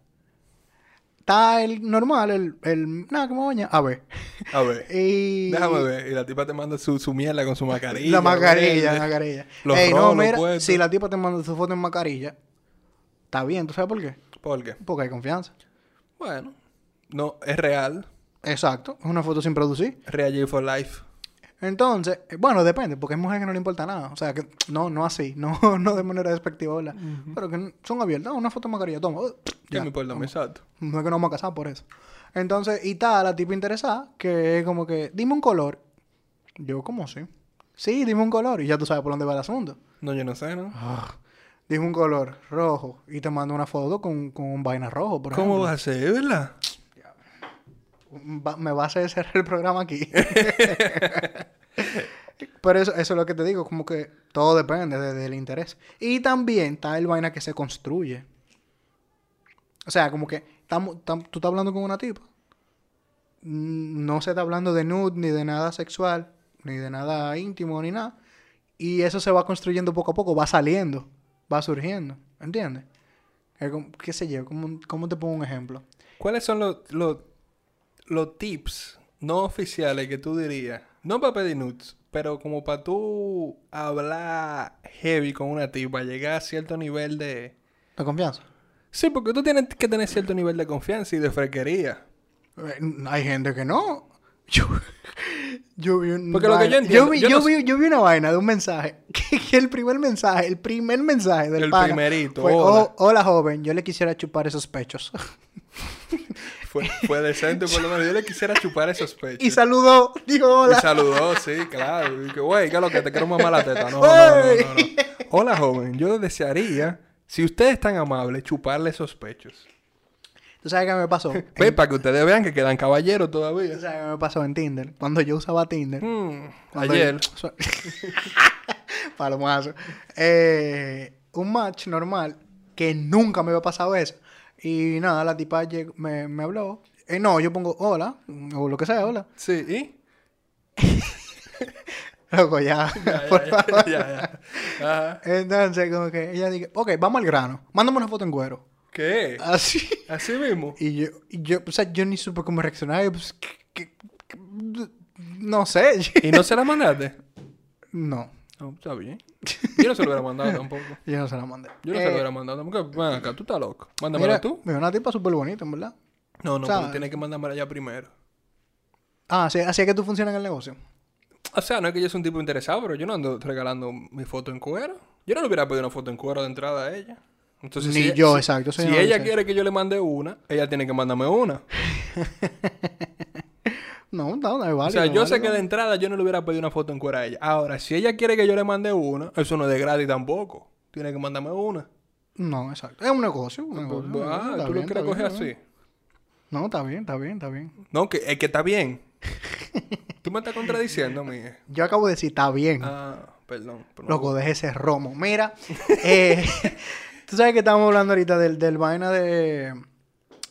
Está el normal, el... el nada, me baña. A ver. A ver, Y... déjame ver. Y la tipa te manda su, su mierda con su mascarilla. La mascarilla, la mascarilla. Los Ey, no, mira, puestos. si la tipa te manda su foto en mascarilla, está bien, ¿tú sabes por qué? ¿Por qué? Porque hay confianza. Bueno, no, es real. Exacto, es una foto sin producir. Real G for life. Entonces, eh, bueno, depende, porque hay mujeres que no le importa nada. O sea, que no, no así, no, no de manera despectiva, ¿verdad? Pero que son abiertas, una foto mascarilla, toma. uh, Ya me importa, exacto. No es que nos vamos a casar por eso. Entonces, y está la tipa interesada, que es como que, dime un color. Yo, como sí. Sí, dime un color y ya tú sabes por dónde va el asunto. No, yo no sé, ¿no? Dime un color rojo y te mando una foto con, con un vaina rojo, por ¿Cómo ejemplo. vas a ser, verdad? Va- me vas a hacer cerrar el programa aquí. Pero eso, eso es lo que te digo, como que todo depende de- del interés. Y también está el vaina que se construye. O sea, como que tam- tú estás hablando con una tipa. Mm, No se está hablando de nude, ni de nada sexual, ni de nada íntimo, ni nada. Y eso se va construyendo poco a poco, va saliendo, va surgiendo. ¿Entiendes? ¿Qué sé yo? ¿Cómo, cómo te pongo un ejemplo? ¿Cuáles son los, los, los tips no oficiales que tú dirías? No para pedir nudes, pero como para tú hablar heavy con una tipa, llegar a cierto nivel de... ¿La confianza? Sí, porque tú tienes que tener cierto nivel de confianza y de frequería. Eh, Hay gente que no. Yo, yo vi un Porque lo que yo vaina- entiendo, vi, yo yo no vi- yo vi una vaina de un mensaje. Que, que el primer mensaje, el primer mensaje del El pana primerito, fue, hola. "Oh, hola joven, yo le quisiera chupar esos pechos. Fue, fue decente, por lo menos. Yo le quisiera chupar esos pechos. y saludó, dijo hola. Y saludó, sí, claro. Y que, güey, ¿qué es lo que te quiero mamar la teta? No, no, no, no, no. Hola, joven. Yo desearía, si usted es tan amable, chuparle esos pechos. ¿Tú sabes qué me pasó? Pues, para que ustedes vean que quedan caballeros ¿Tú todavía. sabes qué me pasó en Tinder? Cuando yo usaba Tinder. Mm, Cuando ayer. yo- Palomazo. Eh, un match normal que nunca me había pasado eso. Y nada, la tipa me, me habló. Eh, no, yo pongo hola, o lo que sea, hola. Sí, ¿y? Loco, ya. Ya, por ya, favor. ya. Entonces, como que ella dice, ok, vamos al grano. Mándame una foto en cuero. ¿Qué? Así. Así mismo. Y yo, y yo, o sea, yo ni supe cómo reaccionar. Pues, ¿qué- qué- qué- no sé. ¿Y no se la mandaste? No, No, está bien. Yo no se lo hubiera mandado tampoco. yo no se la mandé. Yo no se Eh, lo hubiera mandado tampoco. Ven acá, tú estás loco. Mándamela Mira, tú. mira, una tipa súper bonita, en verdad. No, no, o sea, pero tienes que mandármela ya primero. Ah, así, así es que tú funcionas en el negocio. O sea, no es que yo sea un tipo interesado, pero yo no ando regalando mi foto en cuero. Yo no le hubiera pedido una foto en cuero de entrada a ella. Entonces, Ni si- yo, si- exacto, Si una ella quiere que yo le mande una, ella tiene que mandarme una. No, no, no es O válido. sea, yo sé que de entrada yo no le hubiera pedido una foto en cuero a ella. Ahora, si ella quiere que yo le mande una, eso no es de gratis tampoco. Tiene que mandarme una. No, exacto. Es un negocio. Un negocio. Pues, ah, tú lo quieres coger bien, así. bien. No, está bien, está bien, está bien. No, que es que está bien. tú me estás contradiciendo, mía. Yo acabo de decir, está bien. Ah, perdón. Loco, deje ese romo. Mira, eh, tú sabes que estamos hablando ahorita del, del vaina de,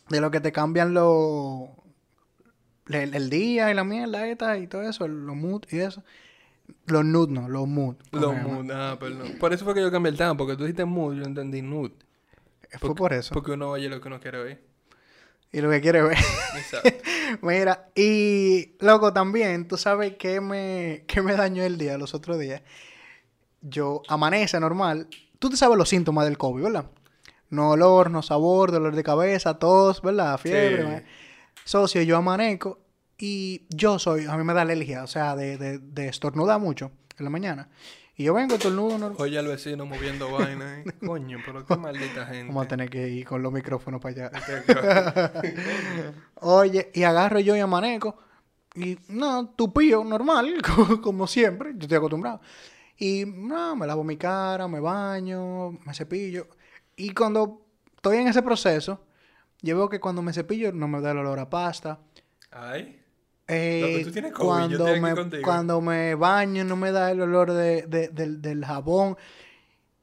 de lo que te cambian los el, el día y la mierda esta y todo eso, los mood y eso. Los nude no, los mood. Los mood, ah, perdón. Por eso fue que yo cambié el tema, porque tú dijiste mood, yo entendí nude. Fue por eso. Porque uno oye lo que uno quiere oír. Y lo que quiere ver. Exacto. Mira, y loco, también, tú sabes que me, que me dañó el día los otros días. Yo amanece normal. Tú te sabes los síntomas del COVID, ¿verdad? No olor, no sabor, dolor de cabeza, tos, ¿verdad? Fiebre. Sí. ma- Socio, yo amanezco y yo soy, a mí me da alergia, o sea, de, de, de estornudar mucho en la mañana. Y yo vengo, estornudo normal. Oye al vecino moviendo vaina. ¿eh? Coño, pero qué maldita gente. Vamos a tener que ir con los micrófonos para allá. Qué Oye, y agarro yo y amanezco. Y no, tupío, normal, como siempre. Yo estoy acostumbrado. Y no, me lavo mi cara, me baño, me cepillo. Y cuando estoy en ese proceso, yo veo que cuando me cepillo no me da el olor a pasta. Ay. Eh, Loco, tú tienes COVID, yo cuando, estoy aquí me, contigo. cuando me baño no me da el olor de, de- del, del jabón.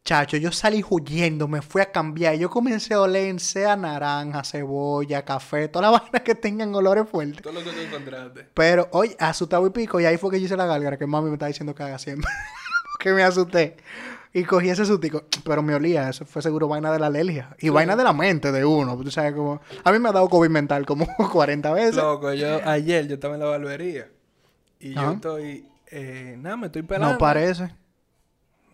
Chacho, yo salí huyendo, me fui a cambiar. Yo comencé a oler sea naranja, cebolla, café, todas las vainas que tengan olores fuertes. Todo lo que tú encontraste. Pero, oye, asustado y pico, y ahí fue que yo hice la gálgara que mami me está diciendo que haga siempre. que me asusté. Y cogí ese sustico, pero me olía, eso fue seguro vaina de la alergia. Y vaina de la mente de uno. Tú sabes, como. A mí me ha dado COVID mental como 40 veces. Loco, yo ayer yo estaba en la barbería. Y yo estoy. Eh, nada, me estoy pelando. no parece.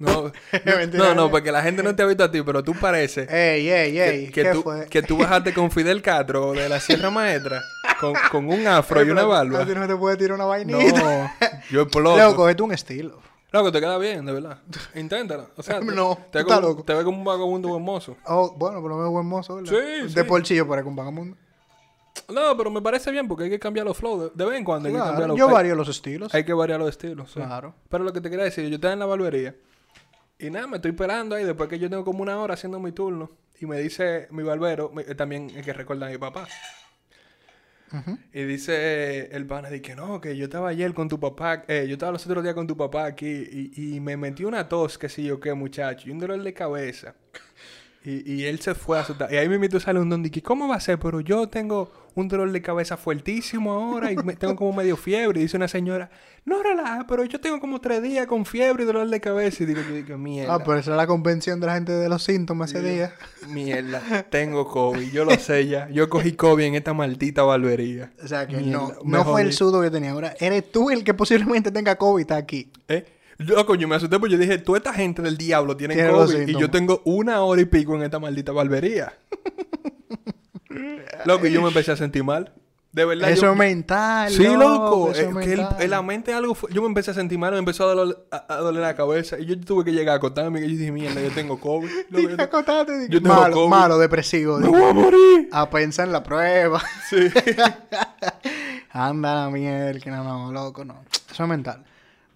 No, no, no, porque la gente no te ha visto a ti, pero tú pareces. Ey, ey, ey. que, que ¿Qué tú, fue? que tú bajaste con Fidel Castro de la Sierra Maestra con, con un afro y una barba. No te puede tirar una No, vainita. yo exploto. Es un estilo. Loco, te queda bien, de verdad. Inténtalo. O sea, te- No, te, ve estás como, loco. te ve como un vagabundo hermoso. Oh, bueno, pero me veo buen mozo, ¿verdad? Sí, De sí. porchillo parezco un vagamundo. No, pero me parece bien porque hay que cambiar los flows. De, de vez en cuando hay que cambiar los yo hay- varío los estilos. Hay que variar los estilos. sí. Claro. Pero lo que te quería decir, yo estaba en la barbería. Y nada, me estoy esperando ahí después que yo tengo como una hora haciendo mi turno. Y me dice mi barbero, me- eh, también el que recuerda a mi papá. Y dice el pana, de que no, que yo estaba ayer con tu papá, eh, yo estaba los otros días con tu papá aquí y, y me metí una tos, que sé yo qué, muchacho, y un dolor de cabeza. Y, y él se fue a asustar. Y ahí me sale un don que, ¿cómo va a ser? Pero yo tengo un dolor de cabeza fuertísimo ahora y me- tengo como medio fiebre. Y dice una señora, no relaja, pero yo tengo como tres días con fiebre y dolor de cabeza. Y digo, yo digo, mierda. Ah, pero esa es la convención de la gente de los síntomas ese día. Mierda, tengo COVID, yo lo sé ya. Yo cogí COVID en esta maldita barbería. O sea que Mierda, no, no fue el sudo que tenía. Ahora eres tú el que posiblemente tenga COVID aquí. ¿Eh? Loco, yo me asusté porque yo dije, toda esta gente del diablo tiene COVID y yo tengo una hora y pico en esta maldita barbería. loco, y yo me empecé a sentir mal. De verdad. Eso yo- es mental. Sí, loco. eso Es que el- mental. en la mente algo fue- Yo me empecé a sentir mal, me empezó a doler, a, a doler la cabeza. Y yo tuve que llegar a acostarme. Y yo dije, mierda, yo tengo COVID. Loco, yo te acostaste, dije, yo tengo malo, COVID. malo, depresivo. ¡Me voy a morir! a pensar en la prueba. Sí. Anda la mierda, que no, no, loco, no. Eso es mental.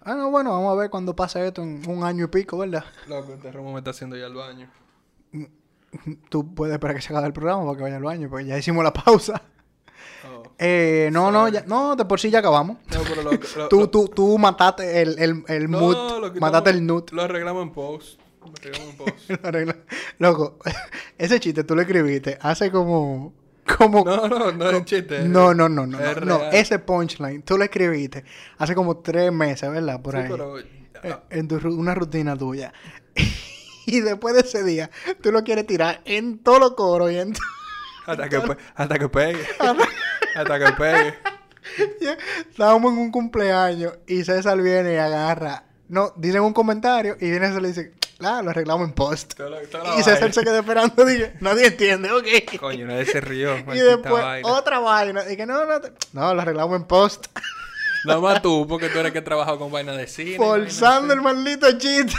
Ah, no, bueno, vamos a ver cuando pase esto en un año y pico, ¿verdad? loco, este romo me está haciendo ya el baño. Tú puedes esperar que se acabe el programa para que vaya al baño, porque ya hicimos la pausa. Oh. Eh, no, no, ya, no, de por sí ya acabamos. No, pero lo, lo- Tú, lo- tú, tú mataste el, el, el No, mood, mataste el nut. Lo arreglamos en post. Lo arreglamos en post. Lo Loco, ese chiste tú lo escribiste hace como... como No, no, no es un chiste. No, no, no, no. Es no, ese punchline tú lo escribiste hace como tres meses, ¿verdad? Por Sí, ahí. pero... Eh, En tu, una rutina tuya. y después de ese día, tú lo quieres tirar en todos los coros y en... Hasta que, hasta que pegue. hasta que pegue. Estábamos en un cumpleaños y César viene y agarra... No, dicen un comentario y viene y se le dice... Ah, lo arreglamos en post. Lo- lo Y César se queda esperando. Dije, nadie entiende, ok. Coño, nadie se rió. Y después vaina. otra vaina. Dije, no, no, te- no, lo arreglamos en post. Nada más tú, porque tú eres que trabajado con vaina de cine. Forzando el maldito chiste.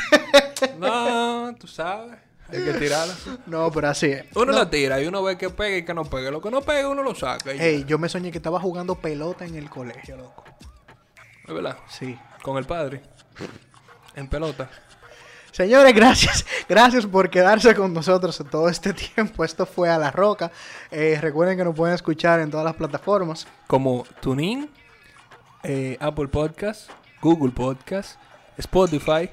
No, tú sabes. Hay que tirarla. no, pero así es. Uno la tira y uno ve que pega y que no pegue. Lo que no pega, uno lo saca. Ey, yo me soñé que estaba jugando pelota en el colegio, loco. ¿Es verdad? Sí. Con el padre. En pelota. Señores, gracias. Gracias por quedarse con nosotros todo este tiempo. Esto fue A La Roca. Eh, recuerden que nos pueden escuchar en todas las plataformas. Como TuneIn, eh, Apple Podcast, Google Podcast, Spotify,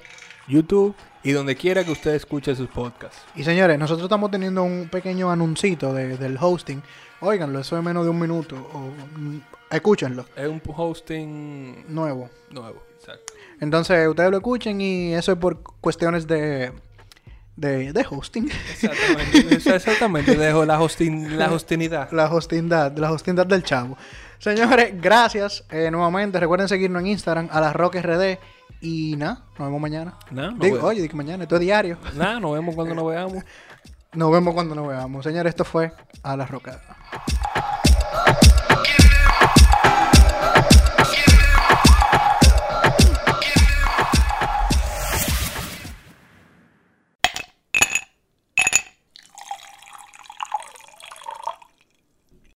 YouTube y donde quiera que usted escuche sus podcasts. Y señores, nosotros estamos teniendo un pequeño anuncito de- del hosting. Óiganlo, eso es menos de un minuto. O, mm, escúchenlo. Es un hosting Nuevo. nuevo. Entonces, ustedes lo escuchen y eso es por cuestiones de, de, de hosting. Exactamente. Exactamente. Dejo la, hostin, la hostinidad. la hostindad, la hostindad del chavo. Señores, gracias eh, nuevamente. Recuerden seguirnos en Instagram, a la Rock RD. Y nada, nos vemos mañana. No, no Digo, oye, digo mañana, esto es diario. Nada, nos vemos cuando nos veamos. Nos vemos cuando nos veamos. Señores, esto fue a la Roca.